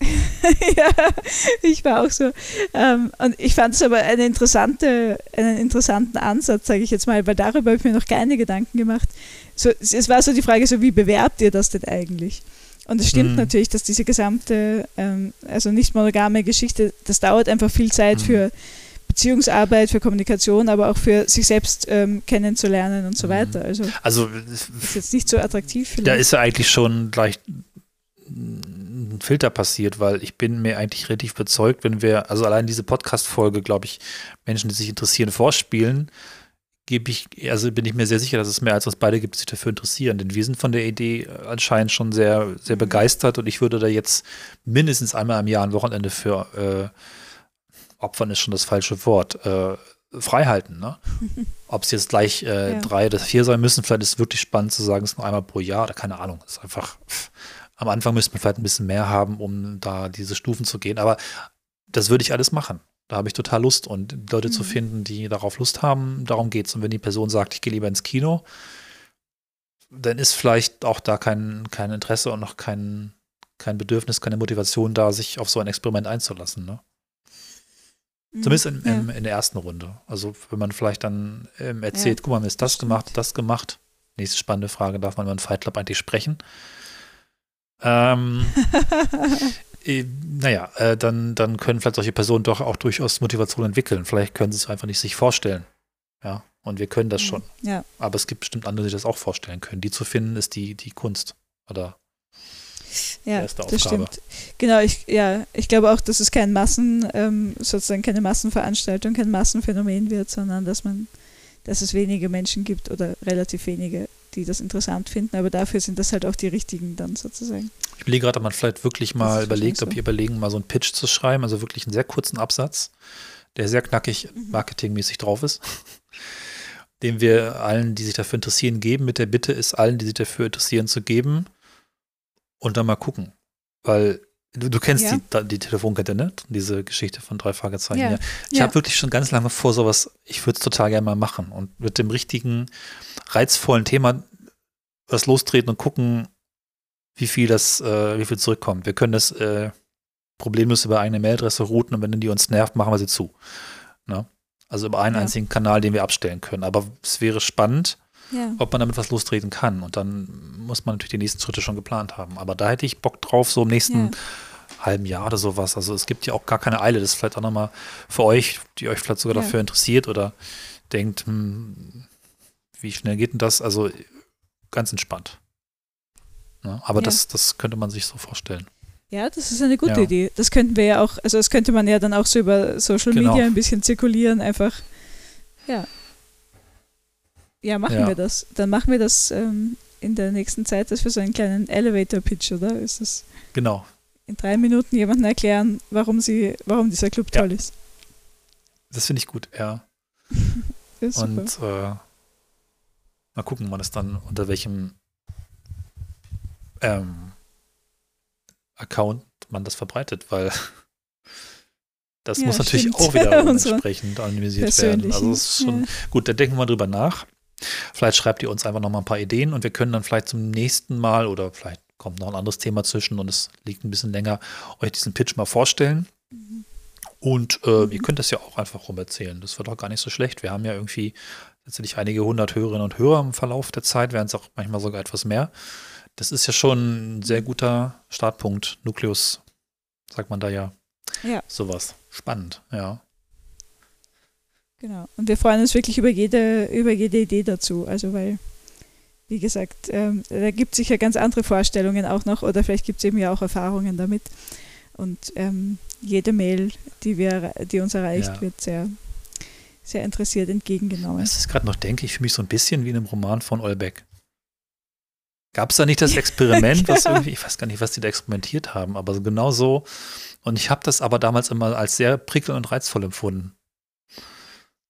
[LAUGHS] ja, ich war auch so. Ähm, und ich fand es aber eine interessante, einen interessanten Ansatz, sage ich jetzt mal, weil darüber habe ich mir noch keine Gedanken gemacht. So, es war so die Frage, so wie bewerbt ihr das denn eigentlich? Und es stimmt mhm. natürlich, dass diese gesamte, ähm, also nicht monogame Geschichte, das dauert einfach viel Zeit mhm. für Beziehungsarbeit, für Kommunikation, aber auch für sich selbst ähm, kennenzulernen und so mhm. weiter. Also, also ist jetzt nicht so attraktiv. Vielleicht. Da ist ja eigentlich schon gleich ein Filter passiert, weil ich bin mir eigentlich relativ überzeugt, wenn wir, also allein diese Podcast-Folge, glaube ich, Menschen, die sich interessieren, vorspielen, gebe ich, also bin ich mir sehr sicher, dass es mehr als uns beide gibt, die sich dafür interessieren. Denn wir sind von der Idee anscheinend schon sehr, sehr mhm. begeistert und ich würde da jetzt mindestens einmal im Jahr ein Wochenende für äh, opfern ist schon das falsche Wort. Äh, freihalten. Ne? [LAUGHS] Ob es jetzt gleich äh, ja. drei oder vier sein müssen, vielleicht ist es wirklich spannend zu sagen, es ist nur einmal pro Jahr oder keine Ahnung. Es ist einfach, pff, am Anfang müsste man vielleicht ein bisschen mehr haben, um da diese Stufen zu gehen. Aber das würde ich alles machen. Da habe ich total Lust und Leute mhm. zu finden, die darauf Lust haben, darum geht es. Und wenn die Person sagt, ich gehe lieber ins Kino, dann ist vielleicht auch da kein, kein Interesse und noch kein, kein Bedürfnis, keine Motivation da, sich auf so ein Experiment einzulassen. Ne? Mhm. Zumindest in, ja. in, in, der ersten Runde. Also wenn man vielleicht dann ähm, erzählt, ja, guck mal, mir ist das, das gemacht, das gemacht. Nächste spannende Frage, darf man über einen Fight Club eigentlich sprechen? Ähm, [LAUGHS] äh, naja, äh, dann, dann können vielleicht solche Personen doch auch durchaus Motivation entwickeln. Vielleicht können sie es einfach nicht sich vorstellen. Ja, und wir können das schon. Ja. Aber es gibt bestimmt andere, die das auch vorstellen können. Die zu finden, ist die, die Kunst. Oder ja, das stimmt. Genau, ich, ja, ich glaube auch, dass es kein Massen, ähm, sozusagen keine Massenveranstaltung, kein Massenphänomen wird, sondern dass man, dass es wenige Menschen gibt oder relativ wenige, die das interessant finden, aber dafür sind das halt auch die richtigen dann sozusagen. Ich überlege gerade, ob man vielleicht wirklich mal überlegt, so. ob wir überlegen, mal so einen Pitch zu schreiben, also wirklich einen sehr kurzen Absatz, der sehr knackig mhm. marketingmäßig drauf ist, den wir allen, die sich dafür interessieren, geben, mit der Bitte ist allen, die sich dafür interessieren, zu geben und dann mal gucken. Weil Du, du kennst Ja. die, die Telefonkette, ne? Diese Geschichte von drei Fragezeichen. Ja. Ja. Ich habe wirklich schon ganz lange vor sowas, ich würde es total gerne mal machen und mit dem richtigen, reizvollen Thema was lostreten und gucken, wie viel das, äh, wie viel zurückkommt. Wir können das äh, problemlos über eine Mailadresse routen und wenn die uns nervt, machen wir sie zu. Ne? Also über einen Ja. einzigen Kanal, den wir abstellen können. Aber es wäre spannend, Ja. ob man damit was lostreten kann. Und dann muss man natürlich die nächsten Schritte schon geplant haben. Aber da hätte ich Bock drauf, so im nächsten Ja. halben Jahr oder sowas. Also es gibt ja auch gar keine Eile. Das ist vielleicht auch nochmal für euch, die euch vielleicht sogar dafür interessiert oder denkt, hm, wie schnell geht denn das? Also ganz entspannt. Ne? Aber Ja. das, das könnte man sich so vorstellen. Ja, das ist eine gute Ja. Idee. Das könnten wir ja auch, also das könnte man ja dann auch so über Social Genau. Media ein bisschen zirkulieren, einfach. Ja. Ja, machen Ja. wir das. Dann machen wir das ähm, in der nächsten Zeit, dass wir so einen kleinen Elevator-Pitch, oder? Ist das Genau. in drei Minuten jemandem erklären, warum sie, warum dieser Club Ja. toll ist. Das finde ich gut, ja. [LAUGHS] Ja. Und äh, mal gucken, wann es dann unter welchem ähm, Account man das verbreitet, weil [LAUGHS] das Ja, muss natürlich stimmt. auch wieder [LAUGHS] entsprechend anonymisiert werden. Also es ist schon ja. gut, da denken wir drüber nach. Vielleicht schreibt ihr uns einfach noch mal ein paar Ideen und wir können dann vielleicht zum nächsten Mal oder vielleicht kommt noch ein anderes Thema zwischen und es liegt ein bisschen länger, euch diesen Pitch mal vorstellen. Und äh, Mhm. ihr könnt das ja auch einfach rumerzählen. Das wird auch gar nicht so schlecht. Wir haben ja irgendwie letztendlich einige hundert Hörerinnen und Hörer im Verlauf der Zeit, werden es auch manchmal sogar etwas mehr. Das ist ja schon ein sehr guter Startpunkt. Nukleus, sagt man da ja. Ja. Sowas. Spannend, ja. Genau. Und wir freuen uns wirklich über jede, über jede Idee dazu. Also weil, wie gesagt, ähm, da gibt es sicher ganz andere Vorstellungen auch noch oder vielleicht gibt es eben ja auch Erfahrungen damit. Und ähm, jede Mail, die wir, die uns erreicht, Ja. wird sehr, sehr interessiert entgegengenommen. Ich es gerade noch denke, ich fühle mich so ein bisschen wie in einem Roman von Olbeck. Gab es da nicht das [LAUGHS] Experiment, was Ja. irgendwie, ich weiß gar nicht, was die da experimentiert haben, aber genau so. Und ich habe das aber damals immer als sehr prickelnd und reizvoll empfunden.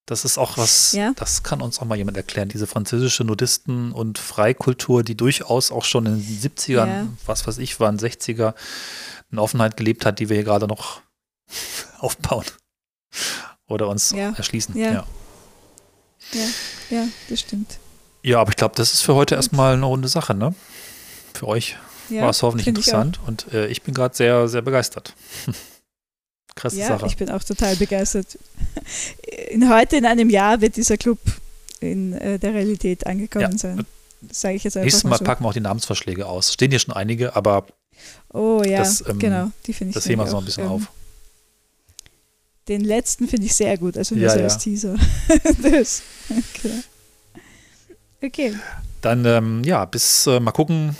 Das ist auch was, Ja. das kann uns auch mal jemand erklären. Diese französische Nudisten- und Freikultur, die durchaus auch schon in den 70ern, Ja. was weiß ich, waren 60er, eine Offenheit gelebt hat, die wir hier gerade noch [LAUGHS] aufbauen oder uns Ja. erschließen. Ja. ja. Ja, das stimmt. Ja, aber ich glaube, das ist für heute erstmal eine runde Sache, ne? Für euch Ja, war es hoffentlich interessant und äh, ich bin gerade sehr, sehr begeistert. [LAUGHS] Krasse Ja, Sache. ich bin auch total begeistert. In, heute in einem Jahr wird dieser Club in äh, der Realität angekommen Ja. sein. Das sage ich jetzt einfach Nächstes mal Mal so. packen wir auch die Namensvorschläge aus. Stehen hier schon einige, aber Oh ja, das, ähm, genau. Die finde ich das heben wir auch, ein bisschen ähm, auf. Den letzten finde ich sehr gut, also nur Ja, so ja. als Teaser. [LAUGHS] das, genau. Okay, Dann, ähm, ja, bis äh, mal gucken.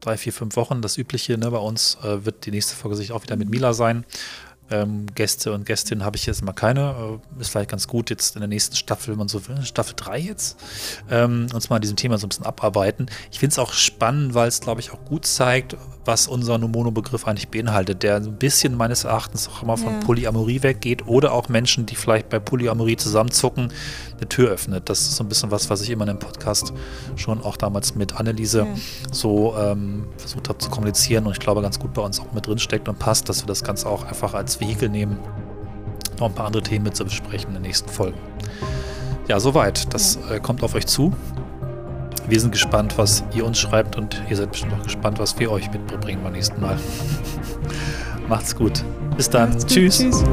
Drei, vier, fünf Wochen, das Übliche ne, bei uns, äh, wird die nächste Folge sich auch wieder mit Mila sein. Ähm, Gäste und Gästinnen habe ich jetzt mal keine. Äh, ist vielleicht ganz gut jetzt in der nächsten Staffel, wenn man so will, Staffel 3 jetzt, ähm, uns mal an diesem Thema so ein bisschen abarbeiten. Ich finde es auch spannend, weil es, glaube ich, auch gut zeigt, was unser Nomono-Begriff eigentlich beinhaltet, der ein bisschen meines Erachtens auch immer von Ja. Polyamorie weggeht oder auch Menschen, die vielleicht bei Polyamorie zusammenzucken, eine Tür öffnet. Das ist so ein bisschen was, was ich immer in dem Podcast schon auch damals mit Anneliese Ja. so ähm, versucht habe zu kommunizieren und ich glaube ganz gut bei uns auch mit drin steckt und passt, dass wir das Ganze auch einfach als Vehikel nehmen, noch ein paar andere Themen mit zu besprechen in den nächsten Folgen. Ja, soweit. Das äh, kommt auf euch zu. Wir sind gespannt, was ihr uns schreibt und ihr seid bestimmt auch gespannt, was wir euch mitbringen beim nächsten Mal. [LAUGHS] Macht's gut. Bis dann. Macht's gut. Tschüss. Tschüss.